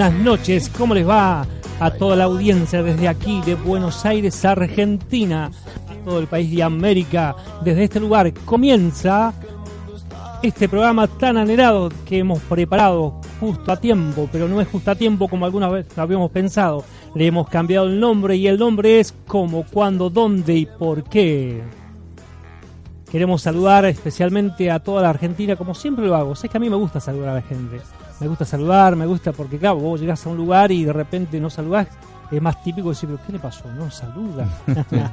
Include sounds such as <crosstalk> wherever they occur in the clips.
Buenas noches. ¿Cómo les va a toda la audiencia desde aquí de Buenos Aires, Argentina, a todo el país de América? Desde este lugar comienza este programa tan anhelado que hemos preparado justo a tiempo, pero no es justo a tiempo como alguna vez habíamos pensado. Le hemos cambiado el nombre y el nombre es cómo, cuándo, dónde y por qué. Queremos saludar especialmente a toda la Argentina, como siempre lo hago. Sé que a mí me gusta saludar a la gente me gusta saludar, me gusta porque, claro, vos llegás a un lugar y de repente no saludás, es más típico decir, pero ¿qué le pasó? No saluda. <laughs>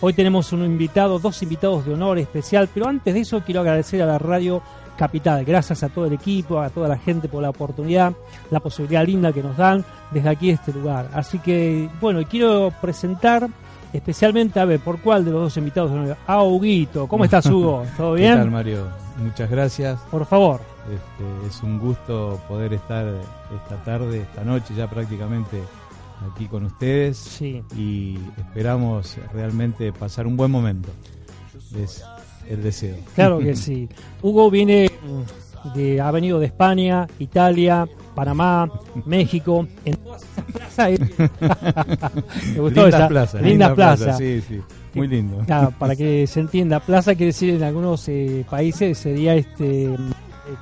Hoy tenemos un invitado, dos invitados de honor especial, pero antes de eso quiero agradecer a la radio Capital. Gracias a todo el equipo, a toda la gente por la oportunidad, la posibilidad linda que nos dan desde aquí este lugar. Así que, bueno, quiero presentar especialmente, a ver, ¿por cuál de los dos invitados? A Huguito. ¿Cómo estás, Hugo? ¿Todo bien? ¿Qué tal, Mario? Muchas gracias. Por favor. Este, es un gusto poder estar esta tarde, esta noche ya prácticamente aquí con ustedes sí. y esperamos realmente pasar un buen momento. Es el deseo. Claro que <laughs> sí. Hugo viene de, ha venido de España, Italia, Panamá, México, en todas esas plazas. <laughs> Me gustó linda plaza, linda, plaza. Sí, sí. Muy lindo. Claro, para <laughs> que se entienda, plaza quiere decir en algunos eh, países sería este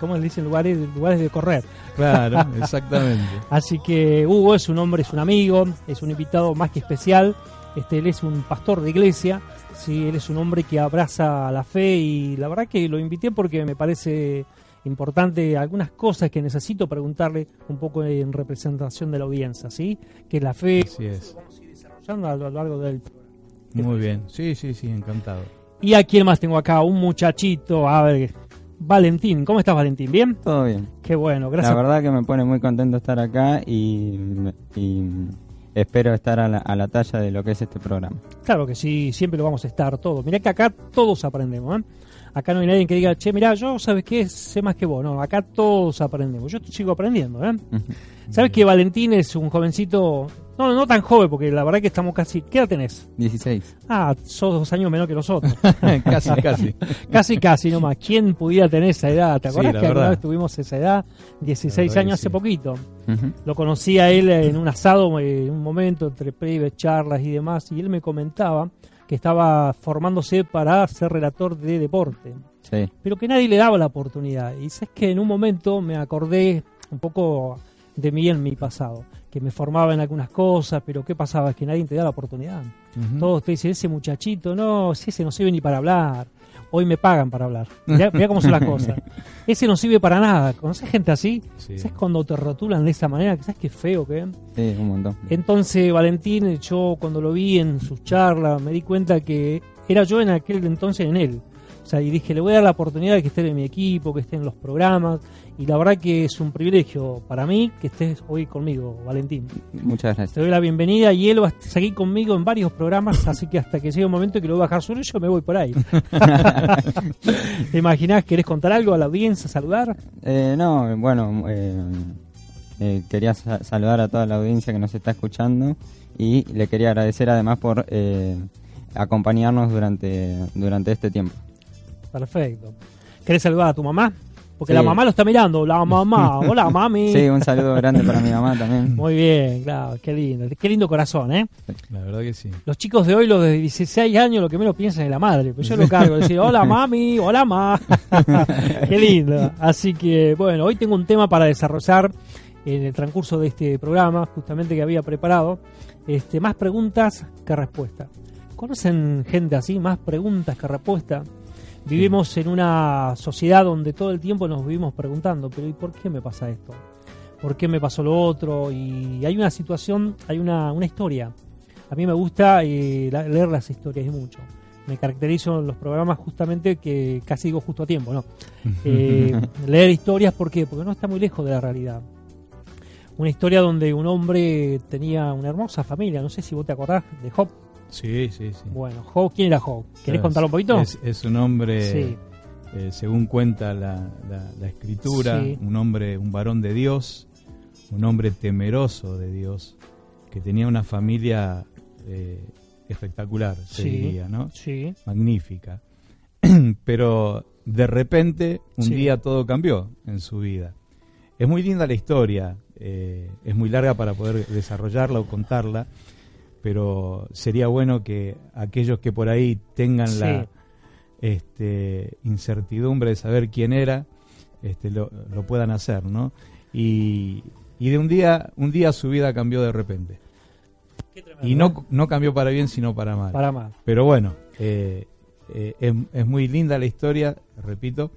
¿cómo le dicen? Lugares, lugares de correr. Claro, <laughs> exactamente. Así que Hugo es un hombre, es un amigo, es un invitado más que especial. Este, él es un pastor de iglesia, sí, él es un hombre que abraza la fe y la verdad que lo invité porque me parece importante algunas cosas que necesito preguntarle un poco en representación de la audiencia, ¿sí? Que la fe Así es. vamos a ir desarrollando a lo largo del Muy bien, sí, sí, sí, encantado. Y a quién más tengo acá, un muchachito, a ver, Valentín. ¿Cómo estás, Valentín? ¿Bien? Todo bien. Qué bueno, gracias. La verdad que me pone muy contento estar acá y, y espero estar a la, a la, talla de lo que es este programa. Claro que sí, siempre lo vamos a estar todos. Mirá que acá todos aprendemos, ¿eh? Acá no hay nadie que diga, che, mirá, yo, ¿sabes qué? Sé más que vos. No, acá todos aprendemos. Yo sigo aprendiendo, ¿eh? ¿Sabes que Valentín es un jovencito no, no tan joven, porque la verdad que estamos casi. ¿Qué edad tenés? 16. Ah, sos dos años menor que nosotros. <laughs> casi, casi. <laughs> casi, casi nomás. ¿Quién pudiera tener esa edad? ¿Te acuerdas sí, que alguna vez tuvimos esa edad? 16 años hace poquito. Uh -huh. Lo conocí a él en un asado, en un momento, entre prives, charlas y demás, y él me comentaba que estaba formándose para ser relator de deporte. Sí. Pero que nadie le daba la oportunidad. Y es que en un momento me acordé un poco de mí en mi pasado, que me formaba en algunas cosas, pero ¿qué pasaba? Es que nadie te da la oportunidad. Uh -huh. Todos te dicen, ese muchachito, no, ese no sirve ni para hablar. Hoy me pagan para hablar. Mirá, mirá cómo son las cosas. <laughs> Ese no sirve para nada. ¿Conoces gente así? Sí. ¿Sabes cuando te rotulan de esa manera? ¿Sabes qué feo que Sí, un montón. Entonces, Valentín, yo cuando lo vi en sus charlas, me di cuenta que era yo en aquel entonces en él. O sea, y dije, le voy a dar la oportunidad de que esté en mi equipo, que esté en los programas. Y la verdad que es un privilegio para mí que estés hoy conmigo, Valentín. Muchas gracias. Te doy la bienvenida y él va a seguir conmigo en varios programas, <laughs> así que hasta que llegue un momento que lo voy a bajar solo, yo me voy por ahí. <laughs> ¿Te imaginás? ¿Querés contar algo a la audiencia, saludar? Eh, no, bueno, eh, eh, quería sa saludar a toda la audiencia que nos está escuchando y le quería agradecer además por eh, acompañarnos durante, durante este tiempo. Perfecto. ¿Querés saludar a tu mamá? Porque Sí. la mamá lo está mirando. La mamá, <laughs> hola mami. Sí, un saludo grande para mi mamá también. Muy bien, claro, qué lindo. Qué lindo corazón, ¿eh? La verdad que sí. Los chicos de hoy, los de 16 años, lo que menos piensan es la madre. Pero yo lo cargo, decir, hola <laughs> mami, hola ma. <laughs> Qué lindo. Así que, bueno, hoy tengo un tema para desarrollar en el transcurso de este programa, justamente que había preparado. Este, más preguntas que respuestas. ¿Conocen gente así? Más preguntas que respuestas. Vivimos en una sociedad donde todo el tiempo nos vivimos preguntando, pero ¿y por qué me pasa esto? ¿Por qué me pasó lo otro? Y hay una situación, hay una, una historia a mí me gusta eh, la- leer las historias y mucho. Me caracterizo en los programas justamente que casi digo justo a tiempo, ¿no? <laughs> Eh, leer historias, ¿por qué? Porque no está muy lejos de la realidad. Una historia donde un hombre tenía una hermosa familia, no sé si vos te acordás de Job. Sí, sí, sí. Bueno, Job, ¿quién era Job? ¿Querés Claro, contarlo un poquito? Es, es un hombre, Sí. eh, según cuenta la, la- la escritura, Sí. un hombre, un varón de Dios, un hombre temeroso de Dios, que tenía una familia eh, espectacular, se Sí. diría, ¿no? Sí, Magnífica. <clears throat> Pero de repente, un día todo cambió en su vida. Es muy linda la historia, eh, es muy larga para poder desarrollarla o contarla, pero sería bueno que aquellos que por ahí tengan Sí. la este, incertidumbre de saber quién era, este, lo, lo puedan hacer, ¿no? Y, y de un día, un día su vida cambió de repente. Y no, no cambió para bien, sino para mal. para más. Pero bueno, eh, eh, es, es muy linda la historia, repito,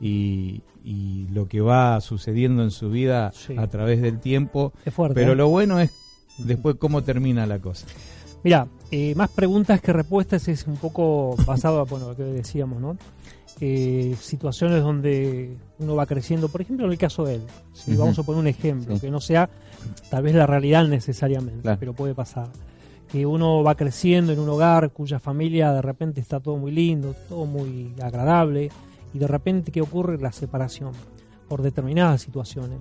y, y lo que va sucediendo en su vida Sí. a través del tiempo. Es fuerte. Pero ¿eh? lo bueno es después cómo termina la cosa. Mira, eh, más preguntas que respuestas es un poco basado a bueno, lo que decíamos, ¿no? Eh, situaciones donde uno va creciendo, por ejemplo, en el caso de él. Si vamos a poner un ejemplo, Sí. que no sea tal vez la realidad necesariamente, Claro. pero puede pasar. Que uno va creciendo en un hogar cuya familia de repente está todo muy lindo, todo muy agradable, y de repente, ¿qué ocurre? La separación por determinadas situaciones.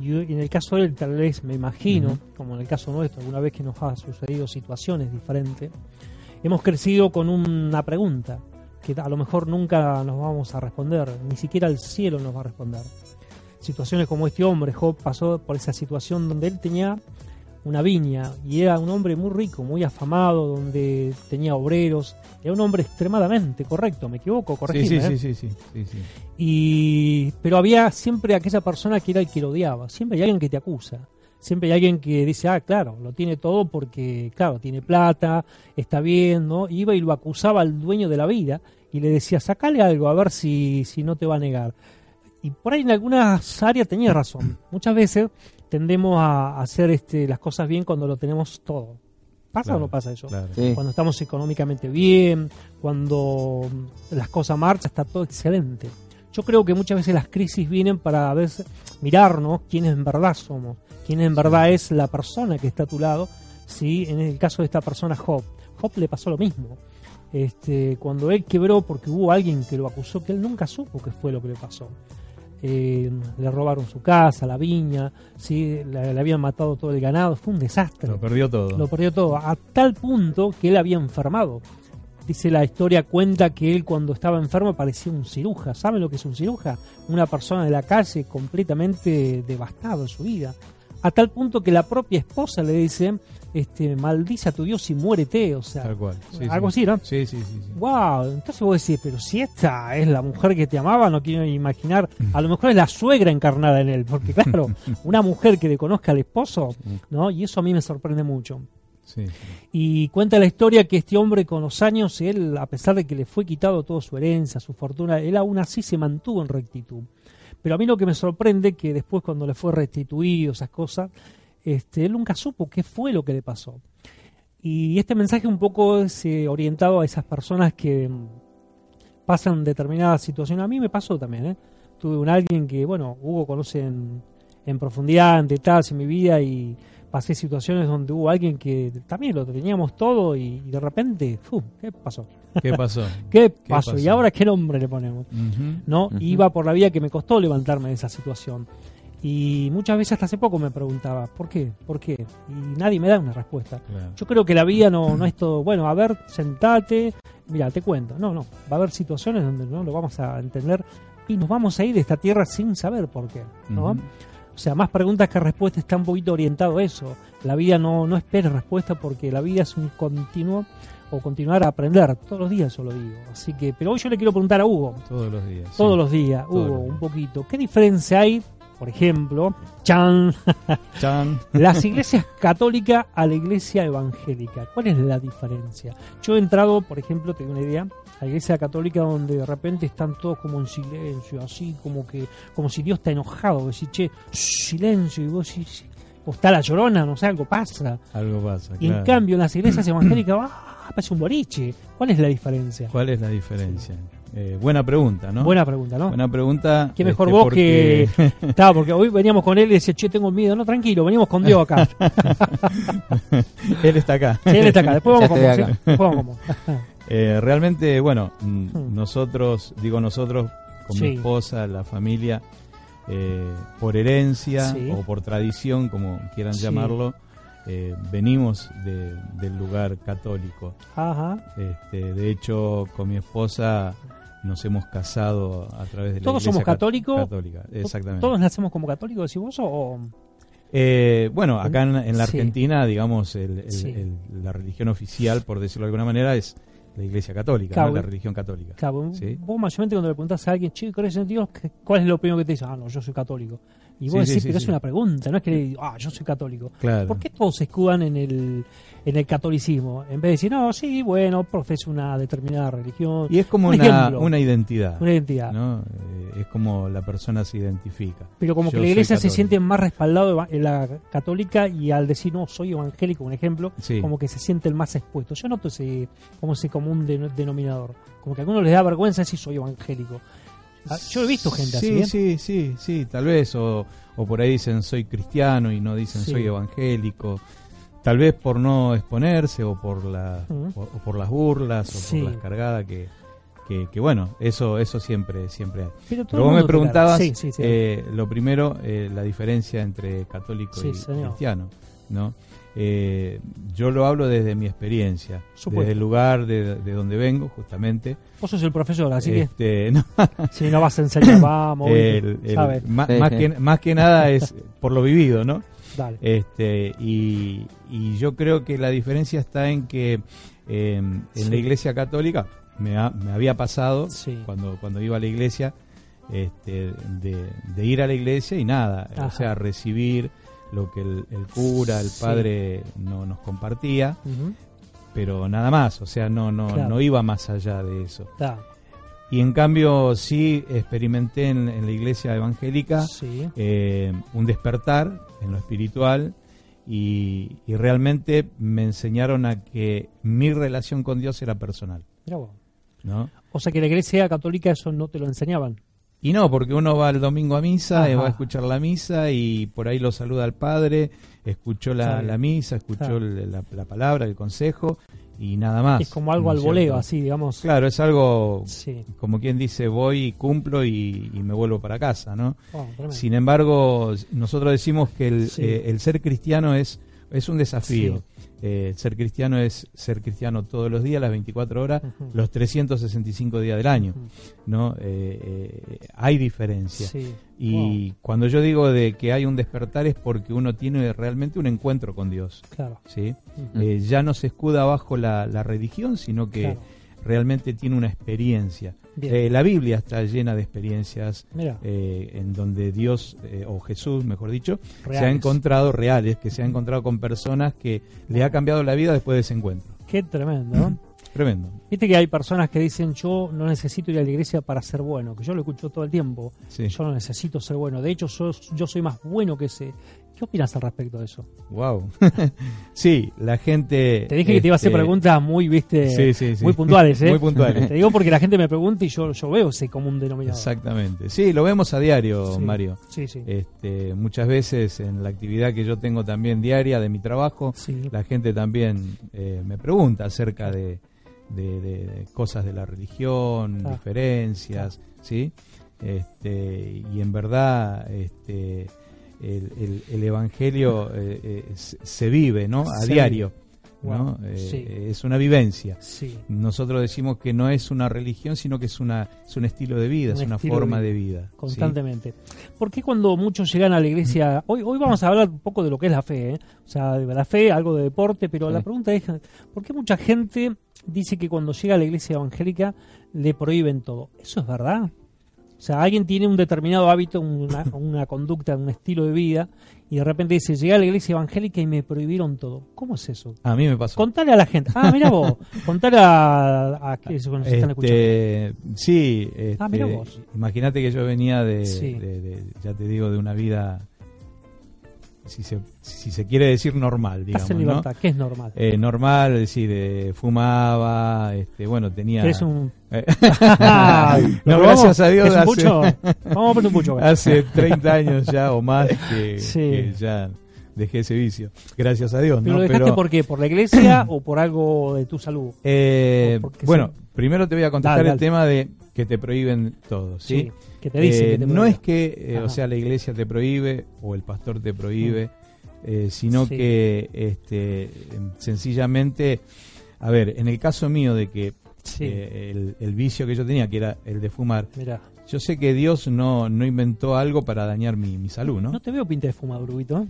Y en el caso de él, tal vez me imagino, como en el caso nuestro, alguna vez que nos ha sucedido situaciones diferentes, hemos crecido con una pregunta que a lo mejor nunca nos vamos a responder, ni siquiera el cielo nos va a responder. Situaciones como este hombre, Job, pasó por esa situación donde él tenía una viña y era un hombre muy rico, muy afamado, donde tenía obreros, era un hombre extremadamente correcto, me equivoco, corregime, sí, ¿eh? sí, sí, sí, sí, sí. Y, pero había siempre aquella persona que era el que lo odiaba. Siempre hay alguien que te acusa. Siempre hay alguien que dice, ah, claro, lo tiene todo porque, claro, tiene plata, está bien, ¿no? Iba y lo acusaba al dueño de la vida y le decía, sacale algo a ver si, si no te va a negar. Y por ahí en algunas áreas tenía razón. Muchas veces tendemos a hacer este, las cosas bien cuando lo tenemos todo. ¿Pasa Claro, o no pasa eso? Claro. Sí. cuando estamos económicamente bien, cuando las cosas marchan, está todo excelente. Yo creo que muchas veces las crisis vienen para a veces mirarnos quiénes en verdad somos, quién en verdad es la persona que está a tu lado. Sí, en el caso de esta persona Job, Job le pasó lo mismo. Este, cuando él quebró porque hubo alguien que lo acusó, que él nunca supo qué fue lo que le pasó. Eh, le robaron su casa, la viña, sí, le, le habían matado todo el ganado, fue un desastre Lo perdió todo. lo perdió todo, a tal punto que él había enfermado. Dice la historia, cuenta que él cuando estaba enfermo parecía un ciruja. ¿Saben lo que es un ciruja? Una persona de la calle completamente devastado en su vida. A tal punto que la propia esposa le dice, este, maldice a tu Dios y muérete. O sea, Tal cual. Sí, algo sí. así, ¿no? Sí, sí, sí. sí. Wow, entonces vos decís, pero si esta es la mujer que te amaba, no quiero imaginar, a lo mejor es la suegra encarnada en él, porque claro, <laughs> una mujer que le conozca al esposo, ¿no? Y eso a mí me sorprende mucho. Sí, sí. Y cuenta la historia que este hombre con los años, él, a pesar de que le fue quitado toda su herencia, su fortuna, él aún así se mantuvo en rectitud. Pero a mí lo que me sorprende que después cuando le fue restituido esas cosas, este, él nunca supo qué fue lo que le pasó. Y este mensaje un poco es eh, orientado a esas personas que mm, pasan determinadas situaciones. A mí me pasó también, ¿eh? Tuve un alguien que, bueno, Hugo conoce en, en profundidad, en detalles en mi vida y pasé situaciones donde hubo alguien que también lo teníamos todo y, y de repente, ¡fu! ¿qué pasó? ¿Qué pasó? <laughs> ¿Qué pasó? pasó? ¿Y ahora qué nombre le ponemos? Ujú. ¿no? Ujú. Iba por la vía que me costó levantarme de esa situación. Y muchas veces hasta hace poco me preguntaba, ¿por qué? ¿Por qué? Y nadie me da una respuesta. Claro. Yo creo que la vida no, no es todo, bueno, a ver, sentate, mira, te cuento. No, no, va a haber situaciones donde no lo vamos a entender y nos vamos a ir de esta tierra sin saber por qué, ¿no? O sea, más preguntas que respuestas está un poquito orientado a eso. La vida no, no espera respuesta porque la vida es un continuo o continuar a aprender. Todos los días yo lo digo. Así que, pero hoy yo le quiero preguntar a Hugo, Todos los días. todos sí. los días, Todos Hugo, los días. un poquito. ¿Qué diferencia hay, por ejemplo, Chan, <laughs> Chan. las iglesias católicas a la iglesia evangélica? ¿Cuál es la diferencia? Yo he entrado, por ejemplo, te doy una idea, a la iglesia católica donde de repente están todos como en silencio, así como que, como si Dios está enojado, decís, che, silencio, y vos decís, o está la llorona, no sé, algo pasa. Algo pasa. Y en cambio en las iglesias evangélicas, ¡ah! parece un boliche. ¿Cuál es la diferencia? ¿Cuál es la diferencia? Eh, buena pregunta, ¿no? Buena pregunta, ¿no? Buena pregunta. Qué mejor este, vos porque- que. <laughs> <laughs> Estaba, porque hoy veníamos con él y decía, che, tengo miedo. No, tranquilo, venimos con Dios acá. <laughs> él está acá. Sí, él está acá. Después Ya vamos con. Después vamos con. Eh, realmente, bueno, mm, Hmm. nosotros, digo nosotros, con Sí. mi esposa, la familia, eh, por herencia Sí. o por tradición, como quieran Sí. llamarlo, eh, venimos de- del lugar católico. Ajá. Este, de hecho, con mi esposa nos hemos casado a través de la ¿Todos somos cat- católicos? Católica, exactamente. ¿Todos nacemos como católicos, decís vos? O... Eh, bueno, acá en, en la Sí. Argentina, digamos, el- el- Sí. el- la religión oficial, por decirlo de alguna manera, es la iglesia católica, Claro. ¿no? la religión católica. Claro, Sí. vos mayormente cuando le preguntás a alguien, che, ¿crees en Dios? ¿Qué- ¿Cuál es lo primero que te dice? Ah, no, yo soy católico. Y vos decís, pero es una pregunta, no es que le digas, ah, yo soy católico. Claro. ¿Por qué todos se escudan en el, en el catolicismo? En vez de decir, no, sí, bueno, profeso una determinada religión, Y es como Un una, ejemplo. una identidad. una identidad. ¿no? Eh, es como la persona se identifica. Pero como Yo que la iglesia se siente más respaldado en la católica y al decir, no, soy evangélico, un ejemplo, Sí. como que se sienten más expuestos. Yo noto ese, como ese común de- denominador. Como que a algunos les da vergüenza decir, soy evangélico. Ah, Yo he visto gente sí, así. ¿eh? Sí, sí, sí, tal vez. O, o por ahí dicen soy cristiano y no dicen Sí. soy evangélico. Tal vez por no exponerse o por, la, o, o por las burlas o Sí. por las cargadas que, que, que, bueno, eso eso siempre siempre hay. Pero, Pero vos me preguntabas, Sí, sí, sí. eh, lo primero, eh, la diferencia entre católico Sí, y señor. cristiano, ¿no? Eh, yo lo hablo desde mi experiencia, Supuesto. desde el lugar de, de donde vengo, justamente. Vos sos el profesor, así Este, <laughs> no, que si no vas a enseñar, vamos, el- el- más, sí. que, más que nada es por lo vivido, ¿no? Dale. Este, y, y yo creo que la diferencia está en que eh, en Sí. la iglesia católica me, ha- me había pasado Sí. cuando, cuando iba a la iglesia este, de, de ir a la iglesia y nada, Ajá. o sea, recibir lo que el, el cura, el Sí. padre no nos compartía, pero nada más, o sea, no, no, Claro. no iba más allá de eso. Y en cambio sí experimenté en, en la iglesia evangélica Sí. eh, un despertar en lo espiritual y, y realmente me enseñaron a que mi relación con Dios era personal. ¿no? O sea que la iglesia católica eso no te lo enseñaban. Y no, porque uno va el domingo a misa, y Ajá. va a escuchar la misa y por ahí lo saluda al padre, escuchó la, la misa, escuchó la, la palabra, el consejo y nada más. es como algo ¿no al voleo, así, digamos. Claro, es algo Sí. como quien dice voy, cumplo y, y me vuelvo para casa, ¿no? Oh. Sin embargo, nosotros decimos que el, Sí. eh, el ser cristiano es, es un desafío. Sí. Eh, ser cristiano es ser cristiano todos los días, las 24 horas, Ujú. los 365 días del año. ¿no? Eh, eh, hay diferencia. Sí. Y cuando yo digo de que hay un despertar es porque uno tiene realmente un encuentro con Dios. Claro. ¿sí? Eh, ya no se escuda bajo la, la religión, sino que Claro. Realmente tiene una experiencia. Eh, la Biblia está llena de experiencias eh, en donde Dios, eh, o Jesús, mejor dicho, se ha encontrado reales, que se ha encontrado con personas que le ha cambiado la vida después de ese encuentro. Qué tremendo. <clears throat> Tremendo. Viste que hay personas que dicen yo no necesito ir a la iglesia para ser bueno, que yo lo escucho todo el tiempo. Sí. Yo no necesito ser bueno. De hecho, yo, yo soy más bueno que ese. ¿Qué opinas al respecto de eso? Wow. <laughs> sí, la gente. Te dije que te iba a hacer este, preguntas muy, viste, Sí, sí, sí. muy puntuales, <laughs> ¿eh? Muy puntuales. Te digo porque la gente me pregunta y yo, yo veo ese común denominador. Exactamente. Sí, lo vemos a diario. Mario. Sí, sí. Este, muchas veces en la actividad que yo tengo también diaria de mi trabajo, la gente también eh, me pregunta acerca de, de- cosas de la religión, diferencias, ¿sí? Este, y en verdad este, el, el- el Evangelio eh, eh, se vive, ¿no? A diario. ¿no? Wow, Eh, sí. Es una vivencia. Sí. Nosotros decimos que no es una religión, sino que es, una, es un estilo de vida, Un es una forma de de vida. Constantemente. ¿Por qué cuando muchos llegan a la iglesia? Hoy, hoy vamos a hablar un poco de lo que es la fe, ¿eh? O sea, de la fe, algo de deporte, pero la pregunta es: ¿por qué mucha gente dice que cuando llega a la iglesia evangélica le prohíben todo? ¿Eso es verdad? O sea, alguien tiene un determinado hábito, una, <laughs> una conducta, un estilo de vida, y de repente dice: Llegué a la iglesia evangélica y me prohibieron todo. ¿Cómo es eso? A mí me pasó. Contale a la gente. Ah, mira vos. <laughs> Contale a, a que nos están escuchando. Este, sí, este, Ah, mirá vos. imagínate que yo venía de, Sí. de- de- ya te digo, de una vida, si se, si se quiere decir normal, digamos, Estás en ¿no? libertad, que es normal. Eh, normal, es decir, eh, fumaba, este, bueno, tenía... ¿Eres un <laughs> Eh, ¿Lo no, gracias a Dios, ¿Es un hace- pucho? Vamos a poner un pucho. <laughs> hace 30 años ya o más que, Sí. que ya dejé ese vicio. Gracias a Dios, ¿Pero ¿no? lo dejaste Pero, por qué? ¿Por la iglesia o por algo de tu salud? eh, bueno, sí. primero te voy a contestar Dale, el tema de que te prohíben todo, ¿sí? Que te dice Eh, que te no es que, eh, o sea, la iglesia te prohíbe o el pastor te prohíbe, eh, sino Sí. que este, sencillamente, a ver, en el caso mío de que Sí, el, el vicio que yo tenía, que era el de fumar, yo sé que Dios no, no inventó algo para dañar mi, mi salud, ¿no? No te veo pinta de fumado, Brubito.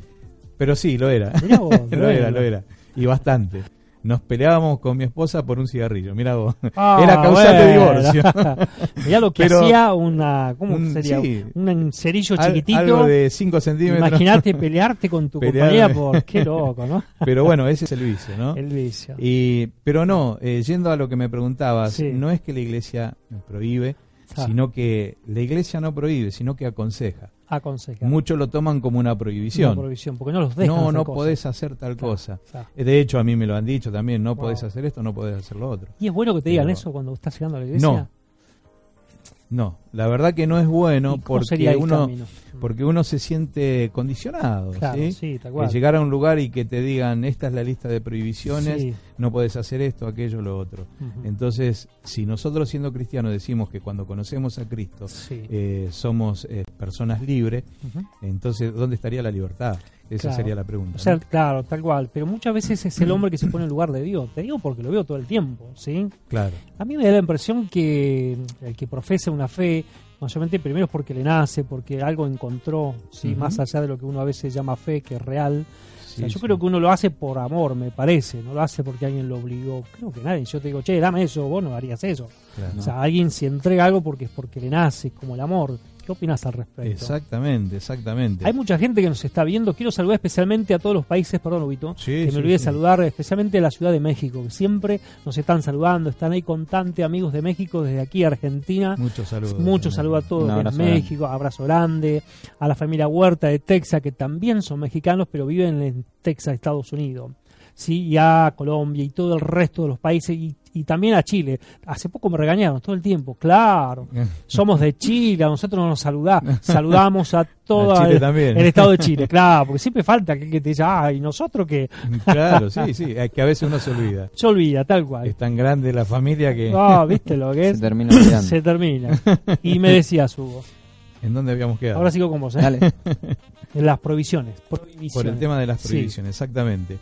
Pero sí, lo era. Vos, <laughs> lo era, lo era. Y bastante. Nos peleábamos con mi esposa por un cigarrillo, mira vos. Ah, Era causal de bueno. divorcio. <laughs> Mirá lo que Pero- hacía una. ¿Cómo Un- sería? sí. Un cerillo Al- chiquitito. algo de 5 centímetros. Imagínate pelearte con tu Pelear- compañía por. Qué loco, ¿no? Pero bueno, ese es el vicio, ¿no? El vicio. Y, pero no, eh, yendo a lo que me preguntabas, Sí. no es que la iglesia me prohíbe, Ah. sino que la iglesia no prohíbe, sino que aconseja. Aconseja. Muchos lo toman como una prohibición. Una prohibición, porque no los dejan. no, hacer no cosas. podés hacer tal Claro, cosa. claro. Eh, De hecho, a mí me lo han dicho también, no Wow. podés hacer esto, no podés hacer lo otro. ¿Y es bueno que te digan Pero- eso cuando estás llegando a la iglesia? No, No, la verdad que no es bueno ¿Y cómo sería porque uno, camino? Porque uno se siente condicionado. Claro, ¿sí? sí, tal Que cual. llegar a un lugar y que te digan, esta es la lista de prohibiciones, Sí. no puedes hacer esto, aquello, lo otro. Entonces, si nosotros siendo cristianos decimos que cuando conocemos a Cristo eh, somos eh, personas libres, entonces, ¿dónde estaría la libertad? Esa Claro. sería la pregunta. O sea, ¿no? claro, tal cual. Pero muchas veces es el hombre que se pone en lugar de Dios. Te digo porque lo veo todo el tiempo, ¿sí? Claro. A mí me da la impresión que el que profesa una fe, mayormente primero es porque le nace, porque algo encontró, ¿sí? Más allá de lo que uno a veces llama fe, que es real. O sea, Sí, yo sí. creo que uno lo hace por amor, me parece. No lo hace porque alguien lo obligó. Creo que nadie. Yo te digo, che, dame eso, vos no harías eso. Claro. O sea, alguien se entrega algo porque es porque le nace, como el amor. ¿Qué opinas al respecto? Exactamente, exactamente. Hay mucha gente que nos está viendo. Quiero saludar especialmente a todos los países, perdón, Ubito, Sí, que sí, me olvidé sí. saludar, especialmente a la Ciudad de México, que siempre nos están saludando, están ahí constantes, amigos de México, desde aquí, Argentina. Muchos saludos. Muchos saludos a todos abrazo México, abrazo grande, a la familia Huerta de Texas, que también son mexicanos, pero viven en Texas, Estados Unidos. Sí, y a Colombia y todo el resto de los países, y, y también a Chile. Hace poco me regañaron todo el tiempo, claro. <laughs> Somos de Chile, a nosotros no nos saludá. Saludamos a <laughs> todo el, estado de Chile, <laughs> claro, porque siempre falta que, que te diga, ah, y nosotros que Claro, sí, sí, es que a veces uno se olvida. se olvida, tal cual. Es tan grande la familia que... Ah, ¿viste lo que Se es? termina olvidando. Se termina. Y me decías, Hugo, ¿En dónde habíamos quedado? ahora sigo con vos, ¿eh? Dale. En las provisiones. prohibiciones. Por el tema de las Sí. prohibiciones, exactamente.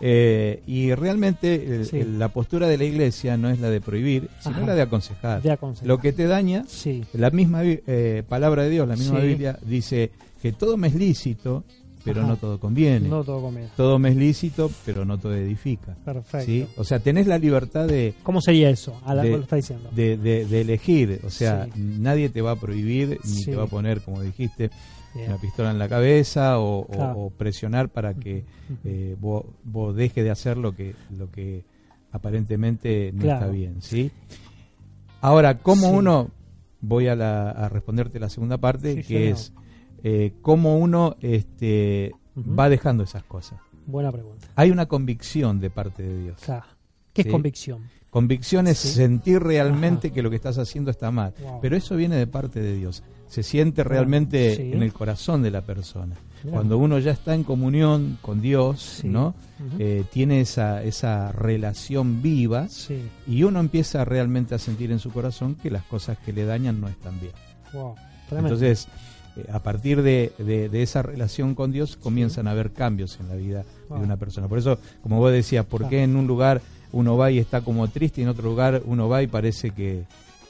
Eh, y realmente el- Sí. el- la postura de la iglesia no es la de prohibir, sino Ajá. la de aconsejar. De aconsejar. Lo que te daña, Sí, la misma eh, palabra de Dios, la misma Sí. Biblia, dice que todo me es lícito, pero Ajá. no todo conviene. no todo comida. Todo me es lícito, pero no todo edifica. Perfecto. O sea, tenés la libertad de, ¿Cómo sería eso? A la, De- lo está diciendo. de, de- de elegir. O sea, nadie te va a prohibir ni te va a poner, como dijiste, Una pistola en la cabeza o, o- Claro. o presionar para que Ujú. eh, vos, vos dejes de hacer lo que, lo que aparentemente no Claro. está bien. ¿sí? Ahora, ¿cómo Sí. uno, voy a, la- a responderte la segunda parte, Sí, que es eh, cómo uno este, va dejando esas cosas? Buena pregunta. Hay una convicción de parte de Dios. Claro. ¿Qué Sí. es convicción? Convicción es Sí. sentir realmente Ajá. que lo que estás haciendo está mal. Wow. Pero eso viene de parte de Dios. Se siente realmente sí. en el corazón de la persona. Cuando uno ya está en comunión con Dios, Sí. ¿no? Eh, tiene esa, esa relación viva y uno empieza realmente a sentir en su corazón que las cosas que le dañan no están bien. Wow. Entonces, eh, a partir de, de- de esa relación con Dios comienzan a haber cambios en la vida Wow. de una persona. Por eso, como vos decías, ¿por qué en un lugar uno va y está como triste y en otro lugar uno va y parece que,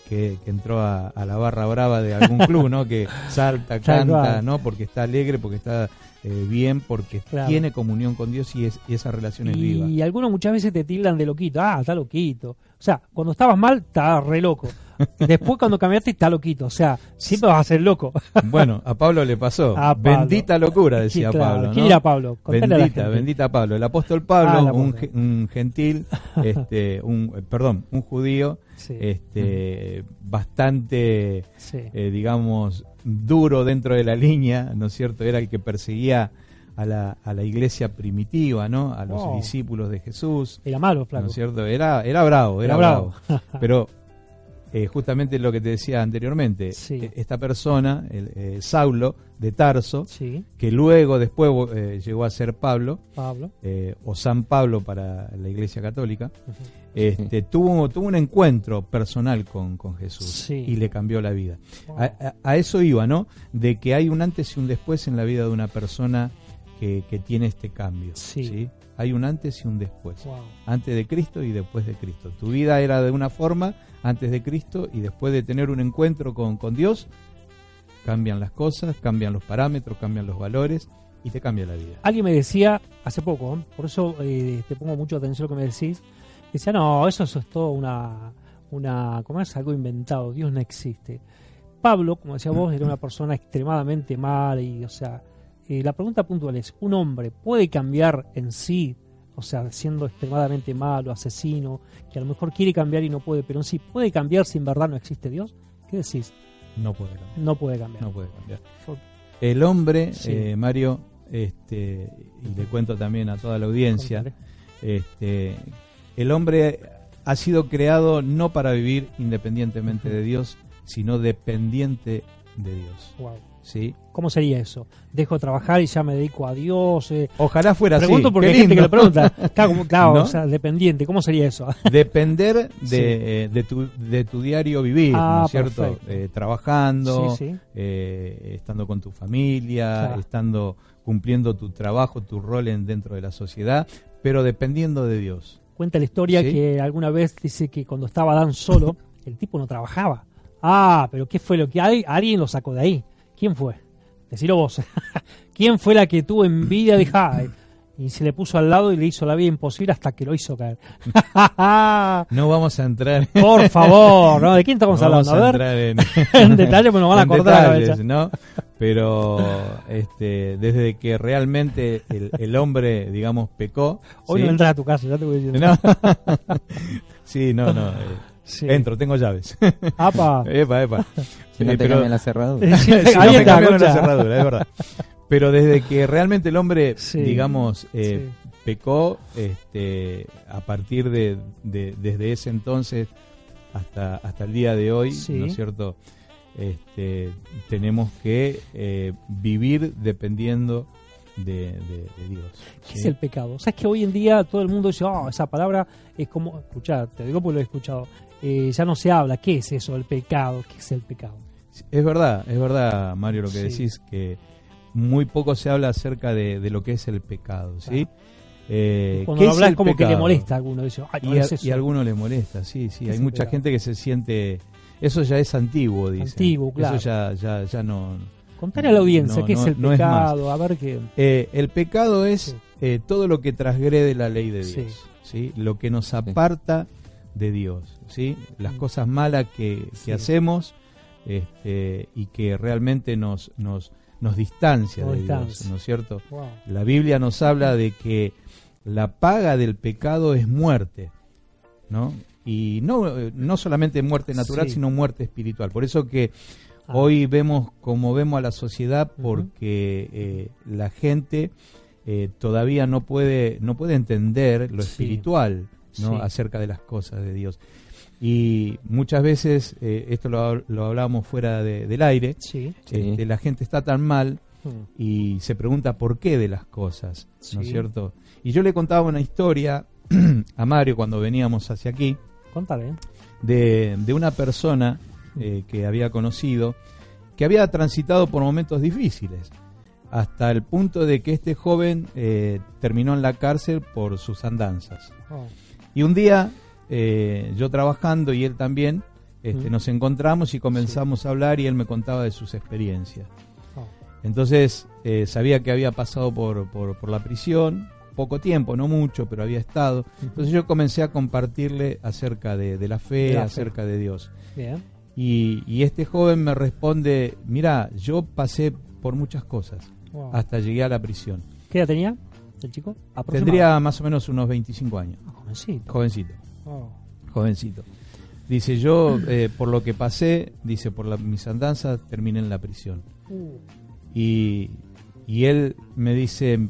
que, que entró a, a la barra brava de algún club, ¿no? Que <laughs> salta, canta. ¿no? Porque está alegre, porque está eh, bien, porque Claro. tiene comunión con Dios y, es, y esa relación es viva. Y algunos muchas veces te tildan de loquito. Ah, está loquito. O sea, cuando estabas mal, estabas re loco. <laughs> Después, cuando cambiaste, está loquito. O sea, siempre vas a ser loco. <laughs> Bueno, a Pablo le pasó. Pablo. Bendita locura, <laughs> decía Sí, claro. Pablo. ¿no? ¿Quién era Pablo? Contale a la Bendita, bendita Pablo. El apóstol Pablo, Ah, un, gentil, este, un, perdón, un judío, Sí. este, bastante, Sí. eh, digamos, duro dentro de la línea, ¿no es cierto? Era el que perseguía a la, a la iglesia primitiva, ¿no? A los Wow. discípulos de Jesús. Era malo, ¿no flaco. es cierto? Era, era bravo, era, Era bravo. bravo. <laughs> Pero eh, justamente lo que te decía anteriormente, Sí. eh, esta persona, el, eh, Saulo de Tarso, Sí, que luego después eh, llegó a ser Pablo, Pablo. o San Pablo para la Iglesia Católica, este, tuvo, tuvo un encuentro personal con, con Jesús y le cambió la vida. Wow. A, a- a eso iba, ¿no? De que hay un antes y un después en la vida de una persona que, que tiene este cambio. Sí. Hay un antes y un después. Wow. Antes de Cristo y después de Cristo. Tu vida era de una forma antes de Cristo y después de tener un encuentro con, con Dios, cambian las cosas, cambian los parámetros, cambian los valores y te cambia la vida. Alguien me decía hace poco, ¿eh? por eso eh, te pongo mucho atención a lo que me decís. Decía, no, eso, eso es todo una, una, ¿cómo es? Algo inventado, Dios no existe. Pablo, como decía vos, era una persona extremadamente mala y, o sea, eh, la pregunta puntual es, ¿un hombre puede cambiar en sí, o sea, siendo extremadamente malo, asesino, que a lo mejor quiere cambiar y no puede, pero en sí, ¿puede cambiar si en verdad no existe Dios? ¿Qué decís? No puede cambiar. No puede cambiar. No puede cambiar. El hombre, Sí. eh, Mario, este, y le cuento también a toda la audiencia, este, el hombre ha sido creado no para vivir independientemente de Dios, sino dependiente de Dios. Wow. ¿Sí? ¿Cómo sería eso? Dejo de trabajar y ya me dedico a Dios. eh, Ojalá fuera Pregunto así. porque qué hay gente que lo pregunta. Claro, como- <laughs> claro, ¿No? o sea, dependiente. ¿Cómo sería eso? <laughs> Depender de, Sí. eh, de, tu, de tu diario vivir, Ah, ¿no es cierto? perfecto. Eh, trabajando, Sí, sí. estando con tu familia, Claro. estando cumpliendo tu trabajo, tu rol en, dentro de la sociedad, pero dependiendo de Dios. Cuenta la historia que alguna vez dice que cuando estaba Dan solo, <laughs> el tipo no trabajaba. Ah, pero ¿qué fue lo que hay? Alguien lo sacó de ahí. ¿Quién fue? Decilo vos. <laughs> ¿Quién fue la que tuvo envidia de? Y se le puso al lado y le hizo la vida imposible hasta que lo hizo caer. <laughs> No vamos a entrar Por favor, <laughs> ¿no? ¿De quién estamos no hablando? vamos A ver, entrar en, en detalle, pues nos van a cortar detalles. ¿no? Pero este, desde que realmente el, el hombre, digamos, pecó. Hoy ¿sí? no entras a tu casa, ya te voy diciendo. No. sí, no, no. eh, Sí. Entro, tengo llaves. <laughs> Apa. <laughs> epa, epa. <laughs> Si no Eh, te pero- cambian la cerradura. Sí, no ahí me está, la cerradura, es verdad. Pero desde que realmente el hombre, Sí. digamos, eh, Sí. pecó, este, a partir de, de- desde ese entonces hasta hasta el día de hoy, Sí. ¿no es cierto? Este, tenemos que eh, vivir dependiendo de, de- de Dios. ¿Qué ¿sí? es el pecado? O sea, es que hoy en día todo el mundo dice, oh, esa palabra es como, escuchá, te digo porque lo he escuchado, eh, ya no se habla, ¿qué es eso, el pecado? ¿Qué es el pecado? Es verdad, es verdad, Mario, lo que Sí. decís, que muy poco se habla acerca de, de lo que es el pecado, ¿sí? Claro. Eh, Cuando ¿qué lo es hablas el como que le molesta a alguno, dice, ay, no Y a, es eso. y a alguno le molesta, sí, sí. ¿Qué Hay mucha pecado? gente que se siente. Eso ya es antiguo, dice. Antiguo, claro. Eso ya, ya, ya no. Contale a la audiencia, No, ¿qué no- es el no es más. pecado? a ver qué... Eh, el pecado es Sí. eh, todo lo que transgrede la ley de. Dios, sí. Lo que nos aparta de Dios, sí. Las Mm. cosas malas que, que Sí. hacemos este, y que realmente nos, nos, nos distancia Nos de Dios. ¿no es cierto? Wow. La Biblia nos habla de que la paga del pecado es muerte, ¿no? Y no, eh, no solamente muerte natural, Sí. sino muerte espiritual. Por eso que Ah, hoy vemos como vemos a la sociedad, porque eh, la gente eh, todavía no puede, no puede entender lo Sí. espiritual, ¿no? Sí. Acerca de las cosas de Dios. Y muchas veces, eh, esto lo, lo hablábamos fuera de- del aire, Sí. Sí. este, la gente está tan mal Mm. y se pregunta por qué de las cosas, ¿no es cierto? Y yo le contaba una historia <clears throat> a Mario cuando veníamos hacia aquí Contale, de, de una persona eh, que había conocido que había transitado por momentos difíciles, hasta el punto de que este joven eh, terminó en la cárcel por sus andanzas. Oh. Y un día, eh, yo trabajando y él también, este, Mm. nos encontramos y comenzamos a hablar y él me contaba de sus experiencias. Oh. Entonces eh, sabía que había pasado por, por, por la prisión, poco tiempo, no mucho, pero había estado. Entonces yo comencé a compartirle acerca de, de la fe, acerca de Dios. Bien. Y, y este joven me responde, mira, yo pasé por muchas cosas, Wow. hasta llegué a la prisión. ¿Qué edad tenía el chico? Tendría más o menos unos 25 años, Ah, jovencito. jovencito, Oh. jovencito. Dice, yo eh, por lo que pasé, dice, por la- mis andanzas, terminé en la prisión. Uh, Y, y él me dice,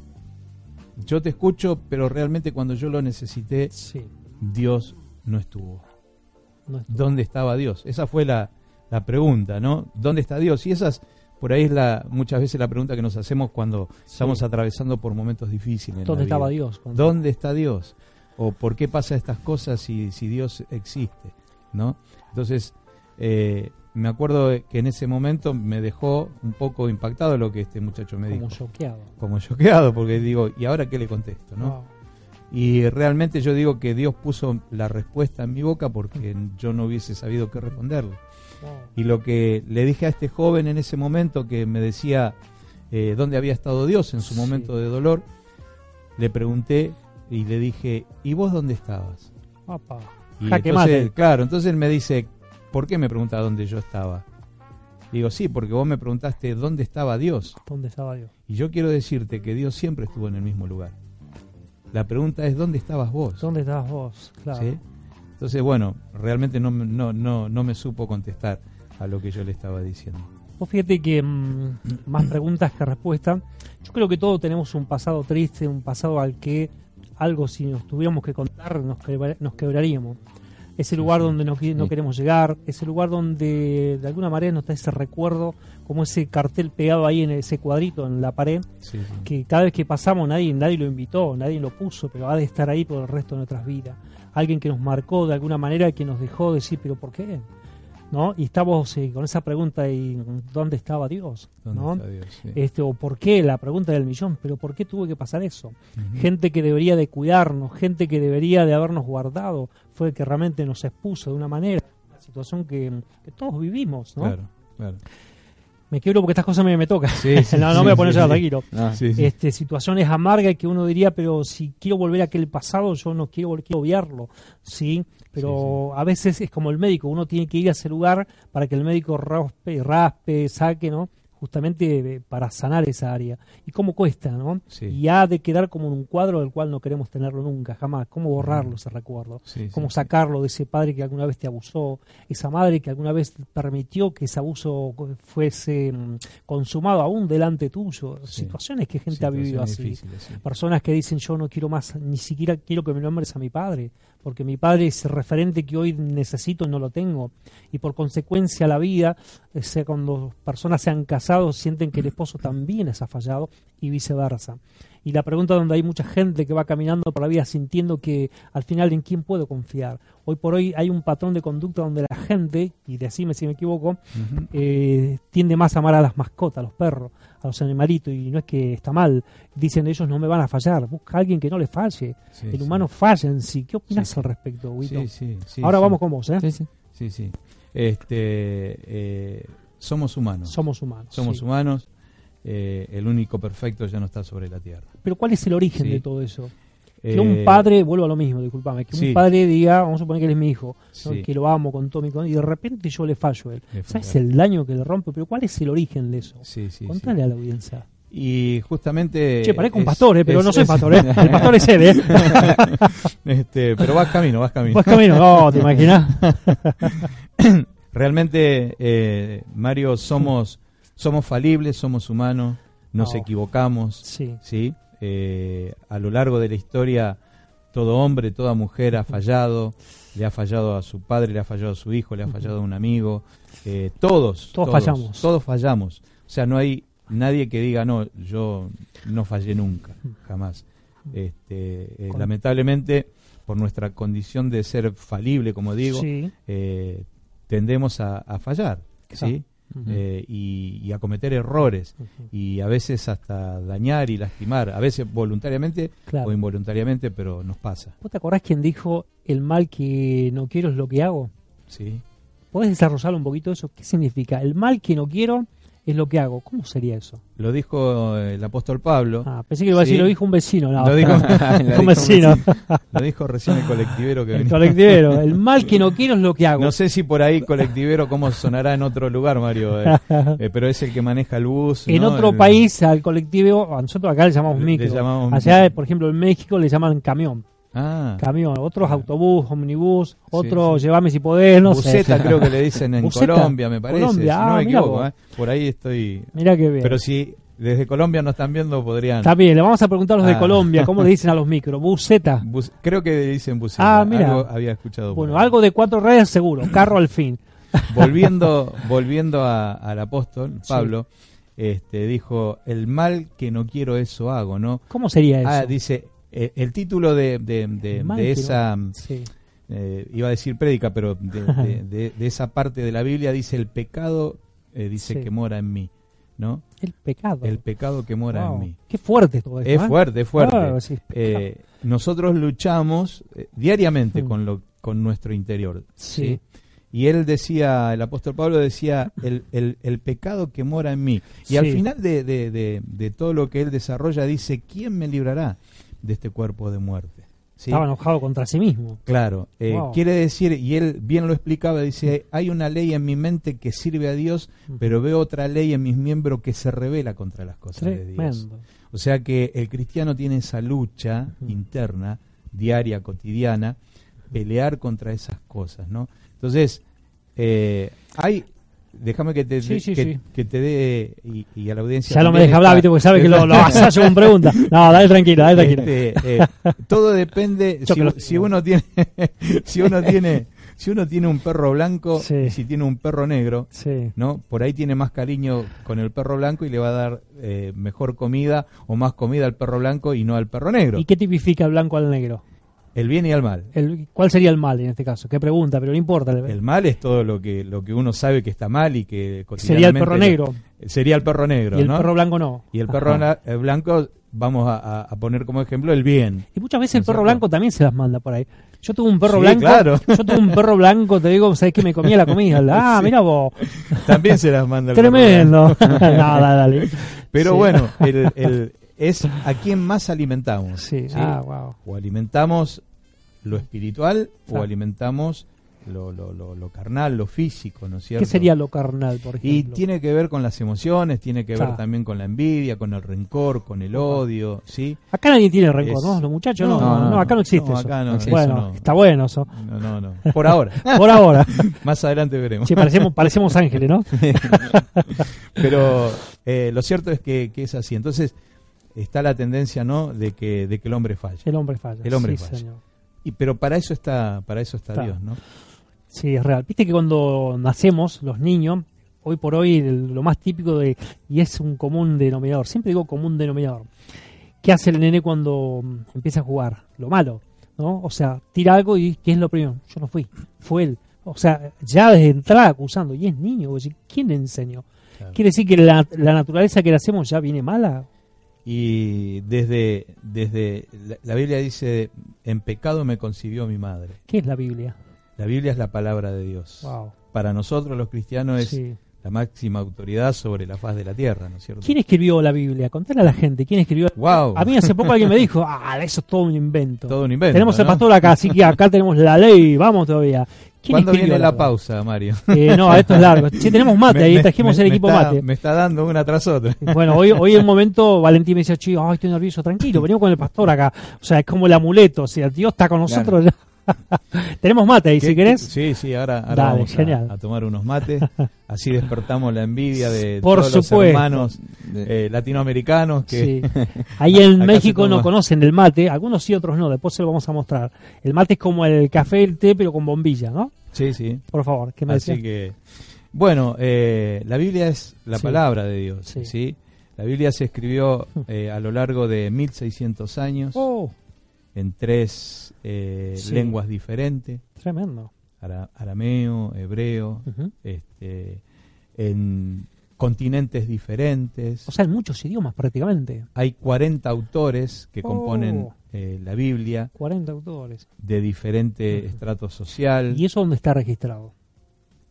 yo te escucho, pero realmente cuando yo lo necesité, sí. Dios no estuvo. No es- ¿Dónde estaba Dios? Esa fue la, la pregunta, ¿no? ¿Dónde está Dios? Y esas, por ahí es la, muchas veces la pregunta que nos hacemos cuando estamos atravesando por momentos difíciles. ¿Dónde vida. estaba Dios? cuando- ¿Dónde está Dios? ¿O por qué pasa estas cosas si, si Dios existe? ¿No? Entonces, eh, me acuerdo que en ese momento me dejó un poco impactado lo que este muchacho me Como dijo. choqueado. Como choqueado, porque digo, ¿y ahora qué le contesto? ¿no? Wow. Y realmente yo digo que Dios puso la respuesta en mi boca porque yo no hubiese sabido qué responderle. Y lo que le dije a este joven en ese momento que me decía eh, dónde había estado Dios en su Sí. momento de dolor, le pregunté y le dije, ¿y vos dónde estabas? Papá. Y Jaque entonces, mate. claro, entonces él me dice, ¿por qué me pregunta dónde yo estaba? Digo, sí, porque vos me preguntaste dónde estaba Dios. ¿Dónde estaba Dios? Y yo quiero decirte que Dios siempre estuvo en el mismo lugar. La pregunta es, ¿dónde estabas vos? ¿Dónde estabas vos? Claro. ¿Sí? Entonces, bueno, realmente no, me- no, no, no me supo contestar a lo que yo le estaba diciendo. Vos fíjate que mm, <clears throat> más preguntas que respuestas. Yo creo que todos tenemos un pasado triste, un pasado al que algo si nos tuviéramos que contar nos, quebra- nos quebraríamos. Ese lugar donde no, qui- no Sí. queremos llegar, ese lugar donde de alguna manera nos da ese recuerdo, como ese cartel pegado ahí en ese cuadrito en la pared, Sí, sí. que cada vez que pasamos nadie, nadie lo invitó, nadie lo puso, pero ha de estar ahí por el resto de nuestras vidas. Alguien que nos marcó de alguna manera, que nos dejó decir, pero ¿por qué? ¿No? Y estamos eh, con esa pregunta y ¿dónde estaba Dios? ¿Dónde ¿No? está Dios? Sí. Este, o ¿por qué? La pregunta del millón, pero ¿por qué tuvo que pasar eso? Gente que debería de cuidarnos, gente que debería de habernos guardado, fue el que realmente nos expuso de una manera, una situación que, que todos vivimos, ¿no? Claro, claro. Me quiebro porque estas cosas me, me tocan. Sí, sí, <laughs> no, no sí, me voy a poner tranquilo sí. este, situaciones amargas que uno diría, pero si quiero volver a aquel pasado, yo no quiero, quiero obviarlo, ¿sí? Pero a veces es como el médico, uno tiene que ir a ese lugar para que el médico raspe, raspe saque, ¿no? Justamente para sanar esa área. ¿Y cómo cuesta, no? Sí. Y ha de quedar como en un cuadro del cual no queremos tenerlo nunca, jamás. ¿Cómo borrarlo ese recuerdo? Sí, cómo sí. sacarlo de ese padre que alguna vez te abusó, esa madre que alguna vez permitió que ese abuso fuese mm, consumado aún delante tuyo. Situaciones que gente ha vivido así. Personas que dicen yo no quiero más, ni siquiera quiero que me nombres a mi padre, porque mi padre es referente que hoy necesito y no lo tengo. Y por consecuencia la vida, o sea, cuando personas se han casado, sienten que el esposo también les ha fallado y viceversa. Y la pregunta donde hay mucha gente que va caminando por la vida sintiendo que al final en quién puedo confiar. Hoy por hoy hay un patrón de conducta donde la gente, y decime si me equivoco, eh, tiende más a amar a las mascotas, a los perros, a los animalitos, y no es que está mal. Dicen ellos no me van a fallar, busca a alguien que no le falle. Sí, el sí. humano falla en sí. ¿Qué opinas Sí. al respecto, Huito? Sí, sí, sí, Ahora vamos con vos, ¿eh? sí, sí. Este, eh, somos humanos. Somos humanos. Somos humanos. Eh, el único perfecto ya no está sobre la tierra. Pero ¿cuál es el origen Sí. de todo eso? Que Eh, un padre, vuelvo a lo mismo, disculpame, que sí. un padre diga, vamos a suponer que él es mi hijo, que lo amo con todo mi corazón, y de repente yo le fallo a él. ¿Sabes el daño que le rompe? Pero ¿cuál es el origen de eso? Sí, sí, Contale a la audiencia. Y justamente. che, parezco un pastor, ¿eh? pero es- no soy es- pastor, ¿eh? <laughs> El pastor es él, ¿eh? <laughs> este, pero vas camino, vas camino. Vas camino, no, ¿te imaginas? <laughs> Realmente, eh, Mario, somos, somos falibles, somos humanos, nos Oh. equivocamos, Sí. ¿sí? Eh, a lo largo de la historia, todo hombre, toda mujer ha fallado, le ha fallado a su padre, le ha fallado a su hijo, le ha fallado a un amigo, eh, todos, Todos fallamos. Todos fallamos. O sea, no hay nadie que diga, no, yo no fallé nunca, jamás. Este, eh, lamentablemente, por nuestra condición de ser falible, como digo, Sí. eh, tendemos a, a fallar, Claro. Eh, y, y a cometer errores y a veces hasta dañar y lastimar, a veces voluntariamente Claro. o involuntariamente, pero nos pasa. ¿Vos te acordás quién dijo el mal que no quiero es lo que hago? ¿sí? ¿Podés desarrollarlo un poquito eso? ¿Qué significa? El mal que no quiero es lo que hago. ¿Cómo sería eso? Lo dijo el apóstol Pablo, Ah, pensé que iba a decir, Sí. lo dijo un vecino. No, Lo <laughs> <laughs> dijo- un vecino. lo dijo recién el colectivero que El venía. colectivero. El <laughs> mal que no quiero es lo que hago. No sé si por ahí colectivero cómo sonará en otro lugar, Mario, eh, eh, pero es el que maneja el bus. en ¿no? otro El- país, al colectivo, a nosotros acá le llamamos micro. le llamamos Allá, por ejemplo, en México le llaman camión. Ah, Camión. Otros autobús, omnibús. Otros sí. llévame si podés, no sé. Buceta <laughs> creo que le dicen en Buceta. Colombia, me parece, Colombia, si no ah, me equivoco. eh. Por ahí estoy... Mira qué bien. Pero si desde Colombia nos están viendo, podrían... Está bien, le vamos a preguntar a los de Ah. Colombia, ¿cómo le dicen a los micros? Buceta. Bus- creo que dicen buceta. Ah, mira. Algo había escuchado. Bueno, algo de cuatro redes seguro, carro al fin. <laughs> volviendo <laughs> volviendo a- al apóstol Sí. Pablo este dijo el mal que no quiero eso hago no ¿Cómo sería eso? ah dice eh, el título de, de, esa Sí. eh, iba a decir prédica pero de, de- <laughs> de- de esa parte de la Biblia dice el pecado eh, dice Sí. que mora en mí no El pecado. el pecado que mora Wow. en mí Qué fuerte todo esto. es fuerte es fuerte Ah, sí, nosotros luchamos diariamente Mm. con lo con nuestro interior Sí. y él decía, el apóstol Pablo decía, el, el, el pecado que mora en mí. Y al final de, de, de, de todo lo que él desarrolla, dice, ¿quién me librará de este cuerpo de muerte? ¿Sí? Estaba enojado contra sí mismo. Claro, eh, Wow. quiere decir, y él bien lo explicaba, dice, hay una ley en mi mente que sirve a Dios, pero veo otra ley en mis miembros que se revela contra las cosas de Dios. O sea que el cristiano tiene esa lucha interna, diaria, cotidiana, pelear contra esas cosas, ¿no? Entonces, eh, hay, déjame que te, Sí, sí, que, sí. que te dé, y, y a la audiencia Ya no me deja hablar, ¿viste? porque sabe que lo, lo <laughs> asayo con preguntas. No, dale tranquilo, dale tranquilo. Este, eh, todo depende, <laughs> si, uno tiene, <laughs> si uno tiene, si uno tiene un perro blanco y si tiene un perro negro. ¿no? Por ahí tiene más cariño con el perro blanco y le va a dar eh, mejor comida o más comida al perro blanco y no al perro negro. ¿Y qué tipifica el blanco al negro? El bien y el mal. El, ¿Cuál sería el mal en este caso? ¿Qué pregunta? Pero no importa. El mal es todo lo que lo que uno sabe que está mal y que sería el perro lo- negro. sería el perro negro, y el ¿no? perro blanco no. y el perro Ajá. eh, blanco vamos a, poner como ejemplo el bien. Y muchas veces el ¿No es perro blanco también se las manda por ahí. Yo tuve un perro Sí, blanco. claro. <laughs> Yo tuve un perro blanco, te digo, sabes que me comía la comida. <laughs> Ah, Sí. mira vos. También se las manda el perro Tremendo. blanco. <laughs> no, dale, dale. Pero Sí. bueno, el, el- es a quién más alimentamos. Sí. ¿sí? Ah, wow. O alimentamos lo espiritual o alimentamos lo, lo, lo, lo carnal, lo físico, ¿no es cierto? ¿Qué sería lo carnal, por Y ejemplo? tiene que ver con las emociones, tiene que ver también con la envidia, con el rencor, con el odio, ¿sí? Acá nadie tiene rencor, Es- ¿no? Los muchachos no. No, No, no, acá no existe no, eso. acá no, eso bueno, no. está bueno eso. No, no, no. Por ahora. <laughs> Por ahora. <laughs> Más adelante veremos. Sí, parecemos, parecemos ángeles, ¿no? <laughs> Pero eh, lo cierto es que, que es así. Entonces está la tendencia, ¿no? De que, de que el hombre falle. El hombre falla. El hombre sí, falla. señor. Y, pero para eso está, para eso está Está. Dios, ¿no? Sí, es real. Viste que cuando nacemos, los niños, hoy por hoy, lo más típico de, y es un común denominador, siempre digo común denominador, ¿qué hace el nene cuando mm, empieza a jugar? Lo malo, ¿no? O sea, tira algo y ¿qué es lo primero? Yo no fui, fue él. O sea, ya desde entrada acusando, y es niño, ¿quién le enseñó? Claro. ¿Quiere decir que la, la naturaleza que le hacemos ya viene mala? Y desde, desde la, la Biblia dice, en pecado me concibió mi madre. ¿Qué es la Biblia? La Biblia es la palabra de Dios. Wow. Para nosotros los cristianos es. La máxima autoridad sobre la faz de la tierra, ¿no es cierto? ¿Quién escribió la Biblia? Contale a la gente, ¿quién escribió? Wow. A mí hace poco alguien me <laughs> dijo, ah, eso es todo un invento. Todo un invento. tenemos el ¿no? pastor acá, así que acá <laughs> tenemos la ley, vamos todavía. ¿Quién ¿Cuándo viene la Biblia? pausa, Mario? <laughs> Eh, no, esto es largo. Sí, tenemos mate, Me- ahí trajimos me- el me equipo está- mate. Me está dando una tras otra. Bueno, hoy, hoy en un momento Valentín me decía, chico, ay, estoy nervioso, tranquilo, venimos con el pastor acá. O sea, es como el amuleto, o sea, Dios está con nosotros. <laughs> tenemos mate ahí, ¿Qué- si querés. Sí, sí, ahora, ahora Dale, vamos a- genial. A, tomar unos mates. Así despertamos la envidia de <laughs> Por todos los hermanos eh, latinoamericanos que Sí. <laughs> Ahí en México no conocen el mate, algunos sí, otros no, después se lo vamos a mostrar. El mate es como el café, el té, pero con bombilla, ¿no? Sí, sí. Por favor, ¿qué me Así decías? que, bueno, eh, la Biblia es la Sí. palabra de Dios, Sí. sí. La Biblia se escribió eh, a lo largo de 1600 años Oh, en tres eh, Sí. lenguas diferentes, tremendo. ara- arameo, hebreo, este, en continentes diferentes. O sea, en muchos idiomas prácticamente. Hay 40 autores que Oh. componen eh, la Biblia 40 autores. de diferente estrato social. ¿Y eso dónde está registrado?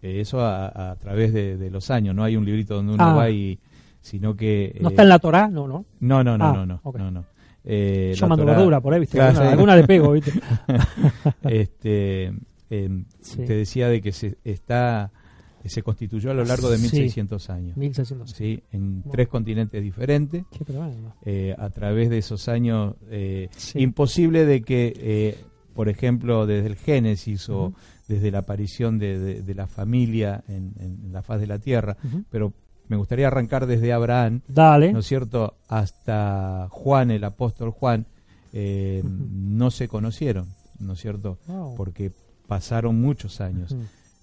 Eh, eso a, a través de, de los años. No hay un librito donde uno Ah. va y. sino que. ¿No eh, está en la Torá? No, no. No, no, no, Ah, no, no, no. Eh, Yo la mando Torá- verdura por ahí, ¿viste? Claro, alguna, sí. alguna le pego, ¿viste? <laughs> este, em, Sí. Te decía de que se está se constituyó a lo largo de Sí. 1600 años. 1600. ¿sí? En Bueno. tres continentes diferentes. Qué eh, a través de esos años eh, Sí. imposible de que eh, por ejemplo desde el Génesis o Ujú. desde la aparición de, de- de la familia en, en la faz de la tierra Ujú. pero me gustaría arrancar desde Abraham Dale. ¿no es cierto? hasta Juan el apóstol Juan eh, no se conocieron ¿no es cierto? Wow. porque pasaron muchos años.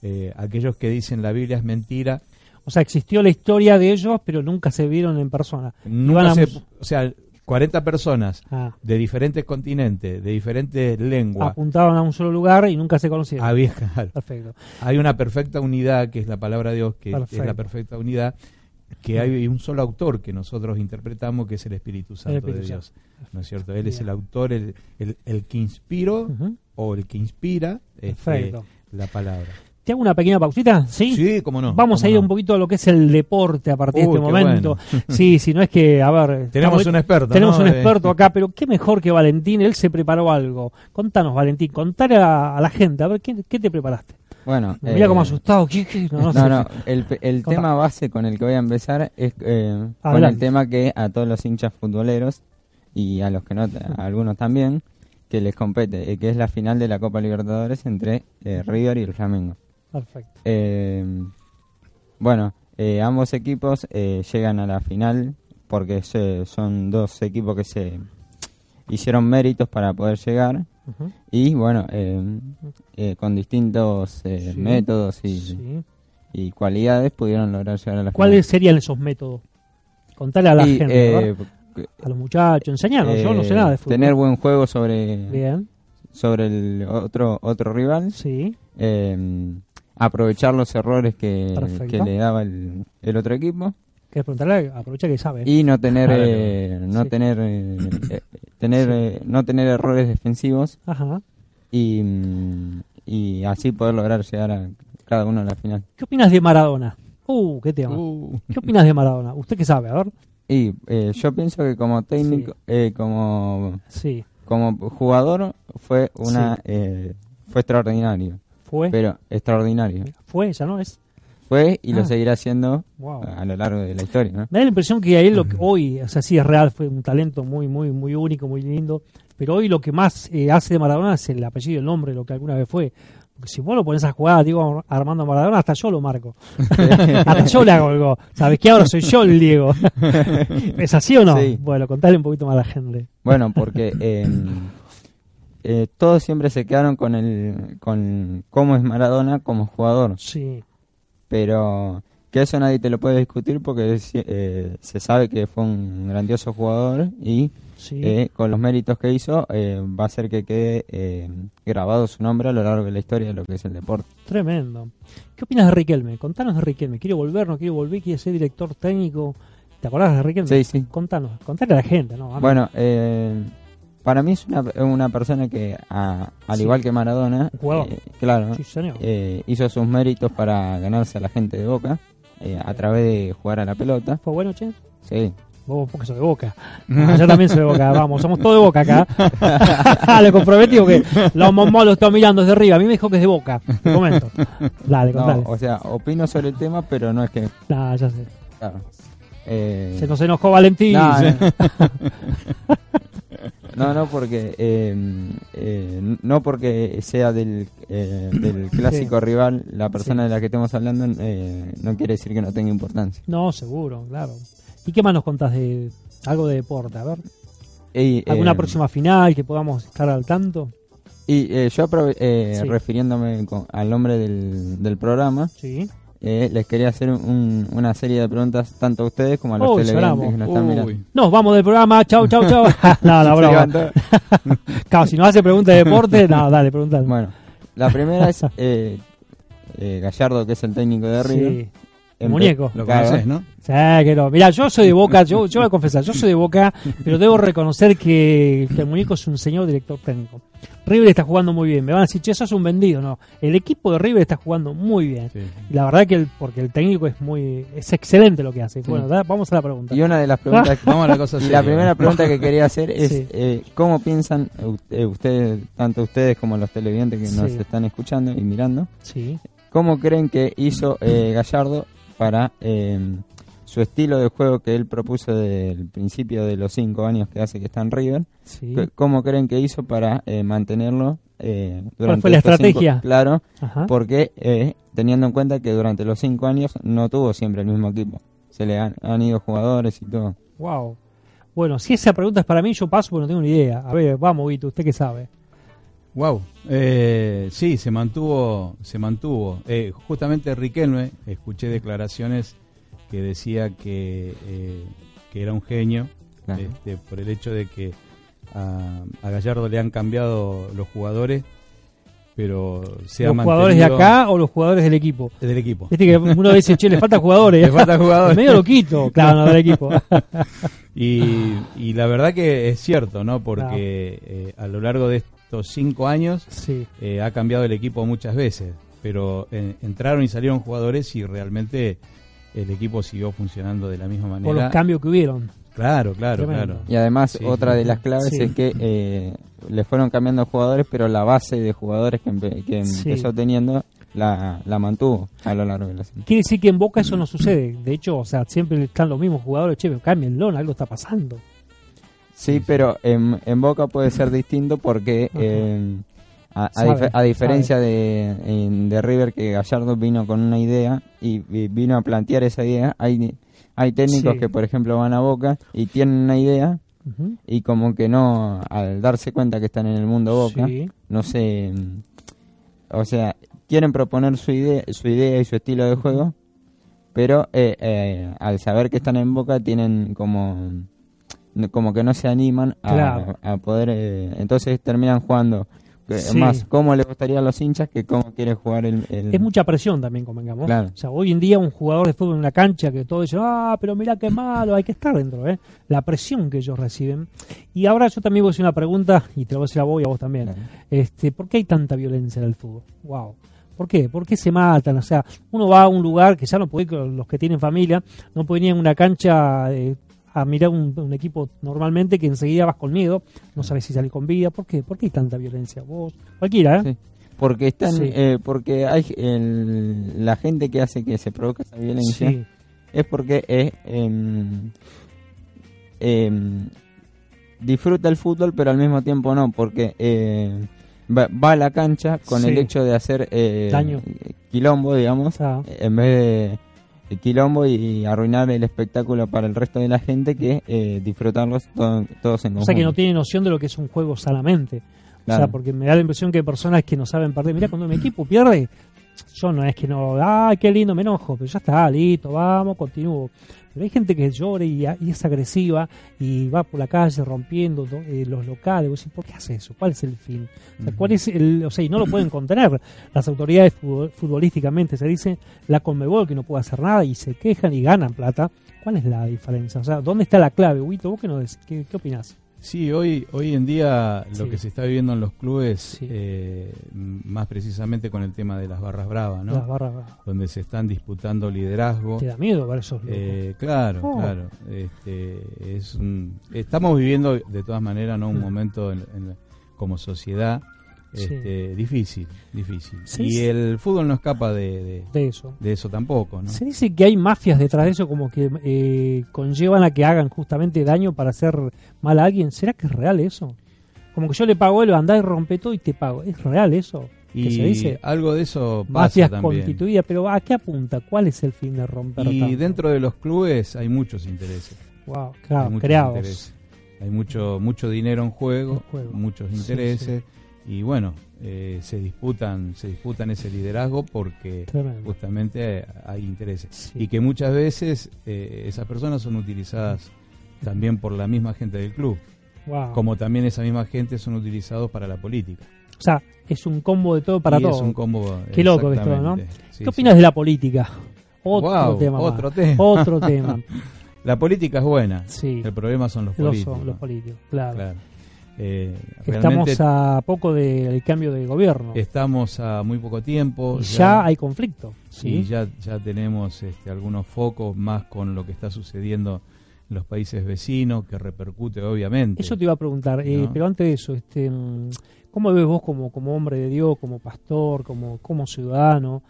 Eh, aquellos que dicen la Biblia es mentira O sea, existió la historia de ellos, pero nunca se vieron en persona. Nunca a se- mus- o sea 40 personas Ah, de diferentes continentes, de diferentes lenguas, apuntaban a un solo lugar y nunca se conocieron. había, <laughs> claro, Perfecto. hay una perfecta unidad, que es la palabra de Dios, que es la perfecta unidad, que hay un solo autor que nosotros interpretamos, que es el Espíritu Santo Espíritu de Dios. Santo. ¿No es cierto? Él es el autor, el, el, el que inspiró o el que inspira este, la palabra. ¿Te hago una pequeña pausita? ¿Sí? Sí, cómo no. Vamos cómo a ir no. un poquito a lo que es el deporte a partir Uy, de este qué momento. bueno. Sí, si no es que, a ver. <laughs> Tenemos estamos- un experto. Tenemos ¿no? un Eh, experto acá, pero qué mejor que Valentín, él se preparó algo. Contanos, Valentín, contar a, a la gente, a ver, ¿qué, qué te preparaste? Bueno, Mira eh, cómo asustado. ¿qué- qué? No, no sé. No, no, el, tema base con el que voy a empezar es eh, con el tema que a todos los hinchas futboleros y a los que no, a <laughs> algunos también, que les compete, eh, que es la final de la Copa Libertadores entre eh, River y el Flamengo. Perfecto. Eh, bueno, eh, ambos equipos eh, llegan a la final porque se- son dos equipos que se hicieron méritos para poder llegar y bueno, eh, eh, con distintos eh, Sí. métodos y, Sí. y cualidades pudieron lograr llegar a la ¿Cuáles serían esos métodos? Contale a la final. Y, gente, a eh, a los muchachos, enseñarnos. Yo no sé nada de fútbol. Tener buen juego sobre, Bien, sobre el otro otro rival. sí. eh, aprovechar los errores que, le daba el, el otro equipo. ¿Querés preguntarle? Aprovecha que sabe. y no tener <laughs> eh, no Sí. tener eh, eh, tener eh, no tener errores defensivos Ajá. y, y así poder lograr llegar a cada uno a la final ¿Qué opinas de Maradona? Uh, qué tema. Uh, ¿Qué opinas de Maradona? ¿Usted qué sabe? A ver. y eh, yo pienso que como técnico eh, como Sí, como jugador fue una Sí. eh, fue extraordinario fue. pero extraordinario Fue, ya no es. fue y Ah. lo seguirá siendo Wow. a lo largo de la historia ¿no? Me da la impresión que a él lo que hoy, o sea, sí es real, fue un talento muy, muy, muy único, muy lindo. Pero hoy lo que más eh, hace de Maradona es el apellido, el nombre, lo que alguna vez fue. Porque si vos lo pones a jugar, digo, Armando Maradona, hasta yo lo marco. <laughs> hasta yo le hago el gol. ¿Sabes qué? Ahora soy yo el Diego. <laughs> ¿Es así o no? Sí. Bueno, contale un poquito más a la gente. Bueno, porque eh, eh, todos siempre se quedaron con el con cómo es Maradona como jugador, Sí, pero que eso nadie te lo puede discutir porque es, eh, se sabe que fue un grandioso jugador y sí. eh, con los méritos que hizo eh, va a hacer que quede grabado su nombre a lo largo de la historia de lo que es el deporte. Tremendo. ¿Qué opinas de Riquelme? Contanos de Riquelme. ¿Quiere volver? ¿No quiere volver? ¿Quiere ser director técnico? ¿Te acordás de Riquelme? Sí, sí. Contanos. Contale a la gente, ¿no? Bueno, eh, para mí es una, una persona que, a- al Sí. igual que Maradona, eh, claro, Sí, eh, hizo sus méritos para ganarse a la gente de Boca eh, a través de jugar a la pelota. ¿Fue bueno, che? Sí. Vos porque sos de Boca. Ah, yo también soy de Boca. Vamos, somos todos de Boca acá. <laughs> Le comprometí que los momos lo están mirando desde arriba. A mí me dijo que es de Boca. Te comento. Dale, No, contale. o sea, opino sobre el tema, pero no es que. Nah, ya sé. Claro. Eh, Se nos enojó Valentín. <laughs> no. No, porque eh, eh, no porque sea del, eh, del clásico rival la persona Sí. de la que estemos hablando eh, no quiere decir que no tenga importancia. No, seguro, claro. ¿Y qué más nos contás de algo de deporte? A ver, ¿alguna eh, próxima final que podamos estar al tanto? Y eh, yo eh, Sí. refiriéndome con- al nombre del, del programa, Sí. Eh, les quería hacer un- una serie de preguntas tanto a ustedes como a los Uy, televidentes que nos están mirando. uy. Nos vamos del programa. Chau, chau, chau. <laughs> no, no, broma. <laughs> Claro, si nos hace preguntas de deporte, <laughs> no, dale, preguntale. Bueno, la primera es eh, eh, Gallardo, que es el técnico de River. Sí. Muñeco. Lo Claro. conoces, ¿no? Sí, que no. Mirá, yo soy de Boca, yo, yo voy a confesar, yo soy de Boca, pero debo reconocer que, que el muñeco es un señor director técnico. River está jugando muy bien. Me van a decir, che, eso es un vendido. No, el equipo de River está jugando muy bien. Sí. Y la verdad que el, porque el técnico es muy, es excelente lo que hace. Bueno, da- vamos a la pregunta. Y una de las preguntas Vamos a la cosa <laughs> Y la primera <laughs> pregunta que quería hacer es Sí. eh, cómo piensan eh, ustedes, tanto ustedes como los televidentes que nos están escuchando y mirando, Sí, cómo creen que hizo eh, Gallardo para eh, su estilo de juego que él propuso desde el principio de los cinco años que hace que está en River, sí. cómo creen que hizo para eh, mantenerlo eh, durante fue la cinco- estrategia? claro, Ajá. porque eh, teniendo en cuenta que durante los cinco años no tuvo siempre el mismo equipo, se le han, han ido jugadores y todo. Wow. Bueno, si esa pregunta es para mí, yo paso porque no tengo ni idea. A ver, vamos, Vito, ¿usted qué sabe? Wow. Eh, sí, se mantuvo, se mantuvo. Eh, justamente Riquelme, escuché declaraciones que decía que, eh, que era un genio este, por el hecho de que a, a Gallardo le han cambiado los jugadores, pero se ha ¿Los jugadores de acá o los jugadores del equipo? del equipo. Viste que uno dice, che, le faltan jugadores. <laughs> Le faltan jugadores. <laughs> Medio loquito, claro, no, del equipo. <laughs> Y, y la verdad que es cierto, ¿no? Porque eh, a lo largo de estos cinco años sí. eh, ha cambiado el equipo muchas veces, pero eh, entraron y salieron jugadores y realmente el equipo siguió funcionando de la misma Por manera. los cambios que hubieron. Claro, claro, Tremendo. claro. Y además, Sí, otra de las claves Sí. es que eh, le fueron cambiando jugadores, pero la base de jugadores que, empe- que Sí. empezó teniendo la, la mantuvo a lo largo de la serie. Quiere decir que en Boca eso no sucede. De hecho, o sea, siempre están los mismos jugadores. Che, pero cámbienlo, algo está pasando. Sí, pero en, en Boca puede ser distinto porque eh, a, a Sabe, dif- a diferencia de, de River que Gallardo vino con una idea y, y vino a plantear esa idea, hay, hay técnicos Sí. que por ejemplo van a Boca y tienen una idea y como que no, al darse cuenta que están en el mundo Boca, Sí. no sé, o sea, quieren proponer su idea, su idea y su estilo de juego, pero eh, eh, al saber que están en Boca tienen como como que no se animan a, Claro. a poder, eh, entonces terminan jugando Sí. más cómo le gustaría a los hinchas que cómo quiere jugar el, el- Es mucha presión también, convengamos. Claro. O sea, hoy en día un jugador de fútbol en una cancha que todos dicen, ah, pero mira qué malo, hay que estar dentro, ¿eh? La presión que ellos reciben. Y ahora yo también voy a hacer una pregunta, y te la voy a decir a vos y a vos también. Claro. Este, ¿Por qué hay tanta violencia en el fútbol? Wow. ¿Por qué? ¿Por qué se matan? O sea, uno va a un lugar que ya no puede ir con los que tienen familia, no pueden ir en una cancha eh, a mirar un, un equipo normalmente que enseguida vas con miedo, no sabes si salir con vida. ¿Por qué? ¿Por qué hay tanta violencia? Vos, cualquiera, ¿eh? Sí. porque están Sí. eh, porque hay el- la gente que hace que se provoque esa violencia Sí. es porque es, em, disfruta el fútbol pero al mismo tiempo no porque eh, va, va a la cancha con Sí. el hecho de hacer eh, Daño. quilombo digamos Ah. en vez de de quilombo y arruinar el espectáculo para el resto de la gente que eh, disfrutarlos to- todos en O conjunto. sea que no tiene noción de lo que es un juego sanamente. O sea, porque me da la impresión que hay personas que no saben perder. Mira, cuando mi equipo pierde, yo no es que no, ay, qué lindo, me enojo, pero ya está, listo, vamos, continúo. Pero hay gente que llora y, y es agresiva y va por la calle rompiendo do- eh, los locales. Vos decís, ¿por qué hace eso? ¿Cuál es el fin? O sea, ¿cuál es el, o sea, y no lo pueden contener. Las autoridades futbol- futbolísticamente se dice la Conmebol que no puede hacer nada y se quejan y ganan plata. ¿Cuál es la diferencia? O sea, ¿dónde está la clave? Huito, ¿vos qué, nos decís? ¿Qué, qué opinás? Sí, hoy, hoy en día lo Sí. que se está viviendo en los clubes, Sí. eh, más precisamente con el tema de las barras bravas, ¿no? Las barras Donde se están disputando liderazgo. Te da miedo ver esos. Eh, claro, Oh. claro. Este, es un- estamos viviendo de todas maneras ¿no? un Mm. momento en- en- como sociedad Sí. este, difícil, difícil. Sí, y sí. el fútbol no escapa de, de- de eso. de eso tampoco, ¿no? Se dice que hay mafias detrás de eso como que eh, conllevan a que hagan justamente daño para hacer mal a alguien. ¿Será que es real eso? Como que yo le pago él, andá y rompe todo y te pago. ¿Es real eso? Que Y se dice algo de eso pasa mafias también. constituidas, pero ¿a qué apunta? ¿Cuál es el fin de romper Y tanto? dentro de los clubes hay muchos intereses. Wow, hay claro, muchos creados. intereses. Hay mucho mucho dinero en juego, muchos intereses y bueno, eh, se disputan se disputan ese liderazgo porque Tremendo. justamente hay intereses Sí. y que muchas veces eh, esas personas son utilizadas también por la misma gente del club, Wow. como también esa misma gente son utilizados para la política. O sea, es un combo de todo para y todo. es un combo Qué loco esto, ¿no? Sí, ¿Qué sí. opinas de la política? Otro Wow, tema. más. otro tema. Otro tema. <laughs> La política es buena. Sí. El problema son los Los, políticos. los políticos, claro. Claro. Eh, Estamos a poco del cambio de gobierno. estamos a muy poco tiempo. y ya, hay conflicto. ¿sí? y ya, ya tenemos este, algunos focos más con lo que está sucediendo en los países vecinos, que repercute obviamente. Eso te iba a preguntar, eh, pero antes de eso, este, mm, ¿cómo ves vos como, como hombre de Dios, como pastor, como, como ciudadano?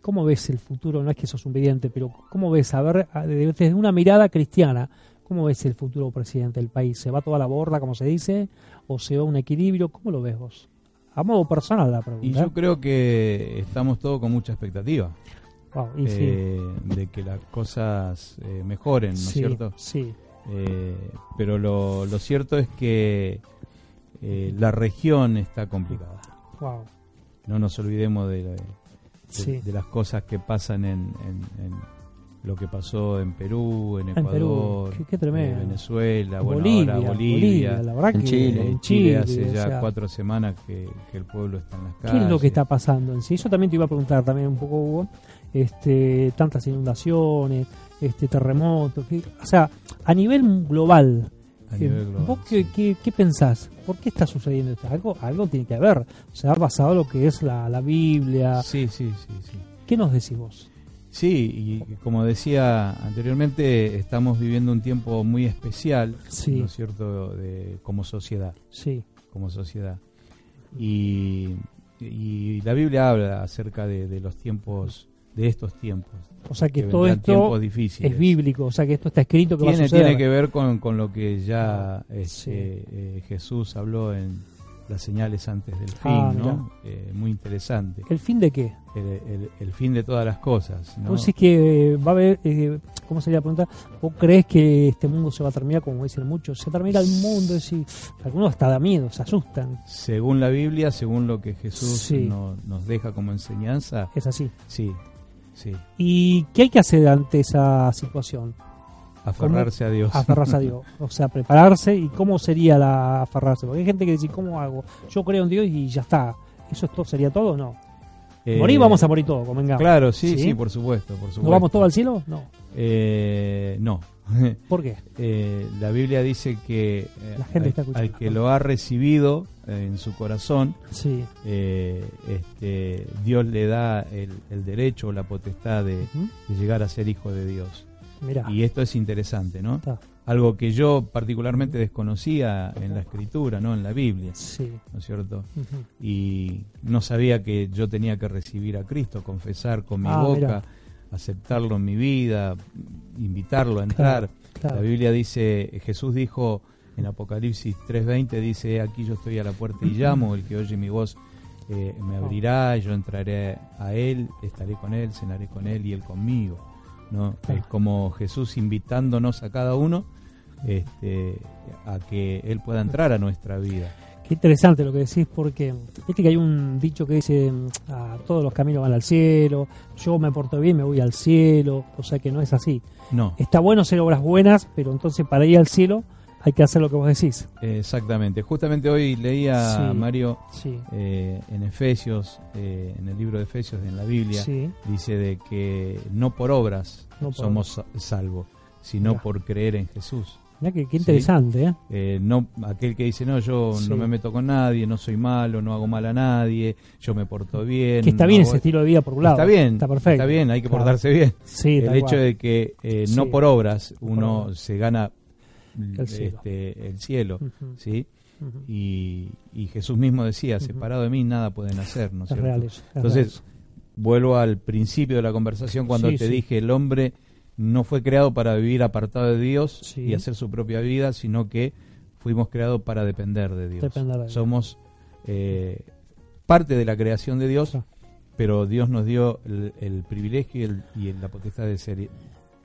¿Cómo ves el futuro? No es que sos un vidente, pero ¿cómo ves, a ver, desde una mirada cristiana, cómo ves el futuro presidente del país? ¿Se va toda la borda, como se dice? ¿O se va un equilibrio? ¿Cómo lo ves vos? A modo personal la pregunta. Y yo creo que estamos todos con mucha expectativa Wow, y sí. eh, de que las cosas eh, mejoren, ¿no es sí, cierto? sí, Eh, pero lo, lo cierto es que eh, la región está complicada. wow, No nos olvidemos de, de- sí. de las cosas que pasan en, en- en lo que pasó en Perú, en En Perú, Ecuador, qué- qué tremendo. en Venezuela, bueno, Bolivia, ahora Bolivia, Bolivia. la verdad En que Chile. en Chile hace o ya sea, cuatro semanas que, que el pueblo está en las calles. ¿Qué es lo que está pasando en sí? Eso también te iba a preguntar también un poco, Hugo. Este, tantas inundaciones, este terremotos, que- o sea, a nivel global, a eh, nivel global, ¿vos qué, sí. qué, qué pensás? ¿Por qué está sucediendo esto? Algo, algo tiene que haber. O sea, ha basado lo que es la, la Biblia. Sí, sí, sí, sí. ¿Qué nos decís vos? Sí, y como decía anteriormente, estamos viviendo un tiempo muy especial, Sí. ¿no es cierto?, de, como sociedad, Sí, como sociedad. Y, y la Biblia habla acerca de, de los tiempos, de estos tiempos. o sea que, que todo esto es bíblico, o sea que esto está escrito que va a Tiene, suceder. tiene que ver con, con lo que ya este, Sí. eh, Jesús habló en las señales antes del fin, Ah, ¿no? Eh, muy interesante. ¿El fin de qué? El, el- el fin de todas las cosas, decís que va a haber, eh, ¿cómo sería la pregunta? ¿Vos crees que este mundo se va a terminar, como dicen muchos, se termina el mundo? Es decir, algunos hasta da miedo, se asustan. Según la Biblia, según lo que Jesús Sí. no- nos deja como enseñanza, Es así. sí, sí, ¿Y qué hay que hacer ante esa situación? Aferrarse a Dios. Aferrarse a Dios. O sea, prepararse. ¿Y cómo sería la aferrarse? Porque hay gente que dice, ¿cómo hago? Yo creo en Dios y ya está. ¿Eso es todo, sería todo? No. Eh, Morir vamos a morir todos, convengamos. Claro, sí, ¿Sí? sí, por supuesto, por supuesto. ¿No vamos todos al cielo? No. Eh, no. <laughs> ¿Por qué? Eh, la Biblia dice que eh, La gente al, está escuchando. al que lo ha recibido eh, en su corazón, Sí. eh, este, Dios le da el, el derecho o la potestad de llegar a ser hijo de Dios. Mirá. Y esto es interesante, ¿no? Está. Algo que yo particularmente desconocía en la escritura, ¿no? En la Biblia, Sí. ¿no es cierto? Y no sabía que yo tenía que recibir a Cristo, confesar con mi Ah, boca, mirá. aceptarlo en mi vida, invitarlo a entrar. Claro. La Biblia dice, Jesús dijo en Apocalipsis 3:20, dice, aquí yo estoy a la puerta y llamo, el que oye mi voz eh, me abrirá, yo entraré a él, estaré con él, cenaré con él y él conmigo. ¿No? Claro. Es como Jesús invitándonos a cada uno este, a que él pueda entrar a nuestra vida. Qué interesante lo que decís porque viste que hay un dicho que dice a todos los caminos van al cielo, yo me porto bien, me voy al cielo, o sea que no es así. No, Está bueno hacer obras buenas, pero entonces para ir al cielo hay que hacer lo que vos decís. exactamente. Justamente hoy leía Sí. Mario Sí. eh, en Efesios, eh, en el libro de Efesios, en la Biblia, Sí. dice de que no por obras No por somos sa- salvos, sino por creer en Jesús. Mirá que, qué interesante, ¿eh? Eh, no aquel que dice no yo no me meto con nadie no soy malo no hago mal a nadie yo me porto bien Que está no bien ese estilo de vida por un lado. está bien Está perfecto. está bien hay que Claro. portarse bien Sí, el hecho de que no por obras uno se gana El cielo. este, el cielo sí y, y Jesús mismo decía separado de mí nada pueden hacer no es cierto? entonces vuelvo al principio de la conversación cuando Sí, te sí. dije el hombre no fue creado para vivir apartado de Dios Sí. y hacer su propia vida, sino que fuimos creados para depender de Dios. Depender de Dios. Somos eh, parte de la creación de Dios, Claro. pero Dios nos dio el, el privilegio y, el- y la potestad de ser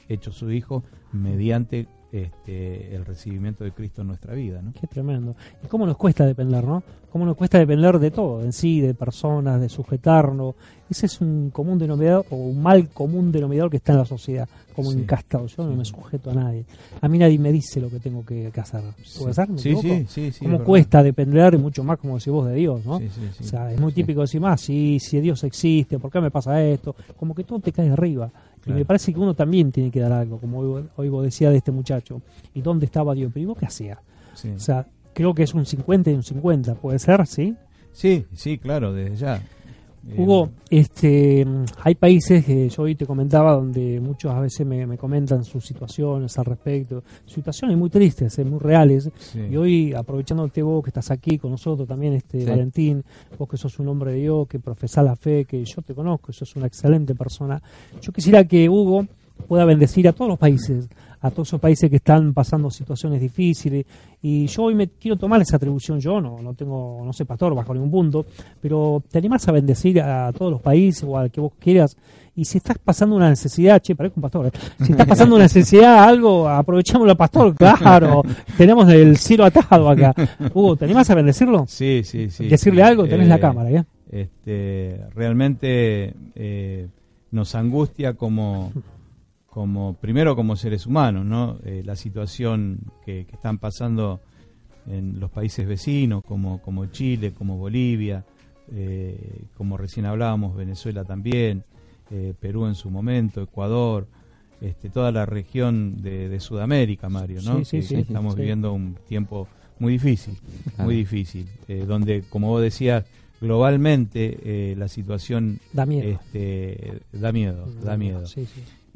hecho su hijo mediante este, el recibimiento de Cristo en nuestra vida. ¿no? Qué tremendo. ¿Y cómo nos cuesta depender, no? ¿Cómo nos cuesta depender de todo, en sí, de personas, de sujetarnos? Ese es un común denominador o un mal común denominador que está en la sociedad, como Sí. encastado. Yo no me sujeto a nadie. A mí nadie me dice lo que tengo que, que hacer. ¿Me Sí, equivoco? sí, sí, sí. ¿Cómo cuesta depender y mucho más, como decís vos, de Dios, no? Sí, sí, sí. O sea, es muy típico decir más, sí, si Dios existe, ¿por qué me pasa esto? Como que todo te cae de Y me parece que uno también tiene que dar algo, como hoy, vos decías de este muchacho. ¿Y dónde estaba Dios? Pero qué hacía? O sea, creo que es un 50 y un 50, ¿puede ser? ¿Sí? Sí, sí, claro, desde ya. Hugo, este, hay países que yo hoy te comentaba donde muchos a veces me, comentan sus situaciones al respecto, situaciones muy tristes, eh, muy reales. Y hoy, aprovechándote vos que estás aquí con nosotros también, este Valentín, vos que sos un hombre de Dios, que profesás la fe, que yo te conozco, sos una excelente persona. Yo quisiera que Hugo pueda bendecir a todos los países, a todos esos países que están pasando situaciones difíciles. Y yo hoy me quiero tomar esa atribución, yo no, no tengo, no sé, pastor bajo ningún punto, pero te animás a bendecir a todos los países o al que vos quieras. Y si estás pasando una necesidad, che, parezco un pastor, ¿eh? si estás pasando una necesidad, algo, aprovechamos al pastor, claro, tenemos el cielo atado acá. Hugo, ¿te animás a bendecirlo? Sí, sí, sí. Decirle algo, tenés la eh, cámara, ¿ya? Este, realmente eh, nos angustia como como primero como seres humanos, ¿no? Eh, la situación que, están pasando en los países vecinos, como, como Chile, como Bolivia, eh, como recién hablábamos, Venezuela también, eh, Perú en su momento, Ecuador, este, toda la región de, Sudamérica, Mario, ¿no? Sí, sí, estamos viviendo un tiempo muy difícil, muy difícil, donde, como vos decías, globalmente la situación da miedo, este, da miedo, da miedo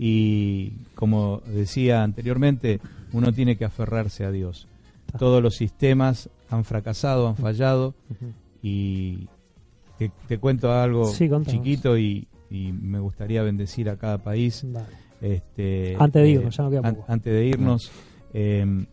y como decía anteriormente, uno tiene que aferrarse a Dios. Todos los sistemas han fracasado, han fallado. Y te, cuento algo chiquito y, me gustaría bendecir a cada país. Este, antes de irnos, ya no Antes de irnos, em,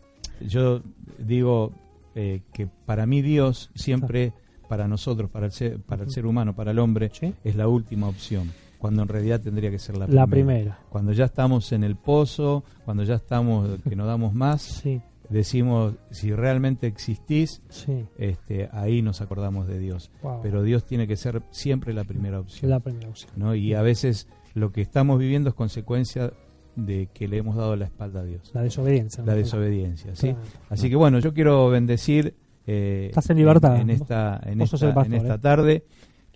yo digo eh, que para mí Dios siempre, para nosotros, para el ser, para el ser humano, para el hombre, es la última opción cuando en realidad tendría que ser la, la primera. Cuando ya estamos en el pozo, cuando ya estamos que no damos más, decimos si realmente existís, este, ahí nos acordamos de Dios. Pero Dios tiene que ser siempre la primera opción. La primera opción. ¿no? Y a veces lo que estamos viviendo es consecuencia de que le hemos dado la espalda a Dios. La desobediencia. La desobediencia, ¿sí? Así que bueno, yo quiero bendecir eh, Estás en libertad. En, esta, en, esta, en esta ¿eh? tarde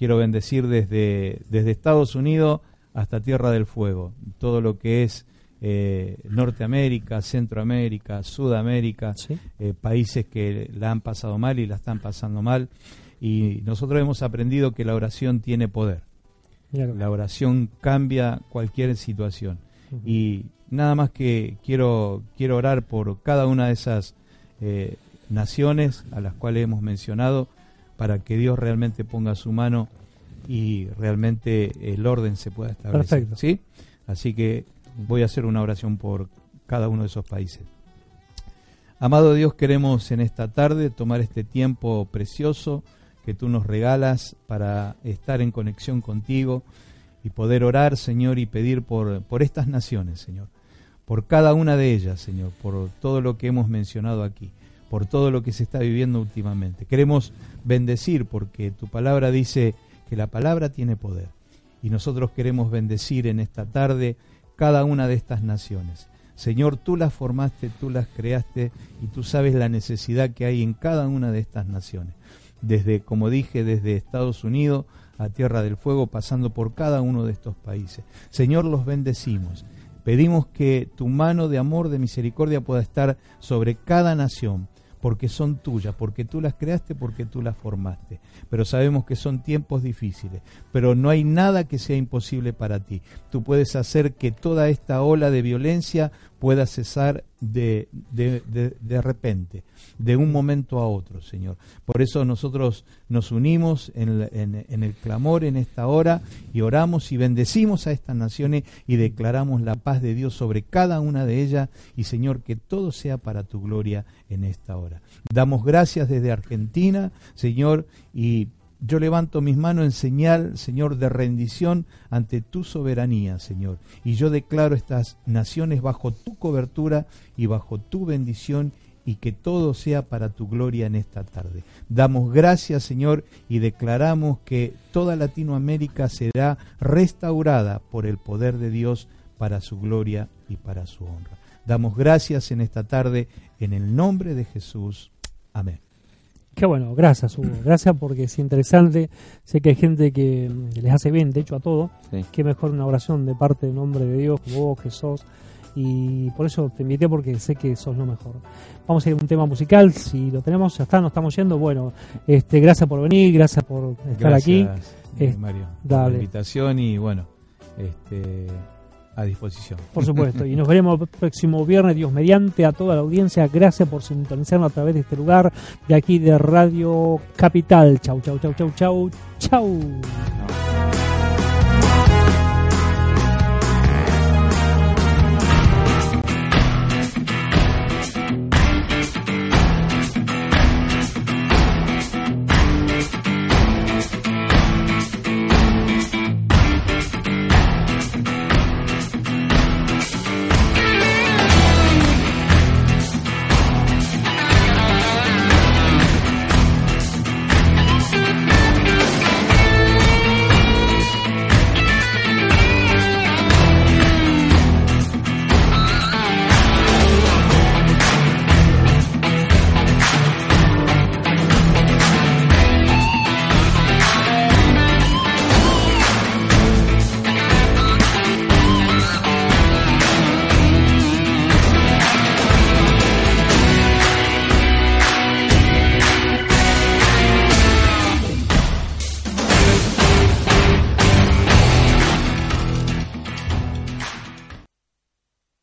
quiero bendecir desde, desde Estados Unidos hasta Tierra del Fuego, todo lo que es eh, Norteamérica, Centroamérica, Sudamérica, eh, países que la han pasado mal y la están pasando mal. Y nosotros hemos aprendido que la oración tiene poder. La oración cambia cualquier situación. Y nada más que quiero, quiero orar por cada una de esas eh, naciones a las cuales hemos mencionado para que Dios realmente ponga su mano y realmente el orden se pueda establecer. ¿sí? Así que voy a hacer una oración por cada uno de esos países. Amado Dios, queremos en esta tarde tomar este tiempo precioso que tú nos regalas para estar en conexión contigo y poder orar, Señor, y pedir por, por estas naciones, Señor, por cada una de ellas, Señor, por todo lo que hemos mencionado aquí por todo lo que se está viviendo últimamente. Queremos bendecir porque tu palabra dice que la palabra tiene poder. Y nosotros queremos bendecir en esta tarde cada una de estas naciones. Señor, tú las formaste, tú las creaste y tú sabes la necesidad que hay en cada una de estas naciones. Desde, como dije, desde Estados Unidos a Tierra del Fuego, pasando por cada uno de estos países. Señor, los bendecimos. Pedimos que tu mano de amor, de misericordia pueda estar sobre cada nación, porque son tuyas, porque tú las creaste, porque tú las formaste. Pero sabemos que son tiempos difíciles, pero no hay nada que sea imposible para ti. Tú puedes hacer que toda esta ola de violencia pueda cesar de, de, repente, de un momento a otro, Señor. Por eso nosotros nos unimos en, en, el clamor en esta hora y oramos y bendecimos a estas naciones y declaramos la paz de Dios sobre cada una de ellas y, Señor, que todo sea para tu gloria en esta hora. Damos gracias desde Argentina, Señor, y yo levanto mis manos en señal, Señor, de rendición ante tu soberanía, Señor. Y yo declaro estas naciones bajo tu cobertura y bajo tu bendición y que todo sea para tu gloria en esta tarde. Damos gracias, Señor, y declaramos que toda Latinoamérica será restaurada por el poder de Dios para su gloria y para su honra. Damos gracias en esta tarde en el nombre de Jesús. Amén. Qué bueno, gracias Hugo, gracias porque es interesante, sé que hay gente que les hace bien, de hecho a todo, Sí. qué mejor una oración de parte del nombre de Dios, como vos que sos, y por eso te invité porque sé que sos lo mejor. Vamos a ir a un tema musical, si lo tenemos, ya está, nos estamos yendo, bueno, este, gracias por venir, gracias por estar aquí. Gracias, eh, Eh, Mario, por la invitación y bueno, este, a disposición. Por supuesto. Y nos <laughs> veremos el próximo viernes, Dios mediante, a toda la audiencia. Gracias por sintonizarnos a través de este lugar, de aquí de Radio Capital. Chau, chau, chau, chau, chau, chau.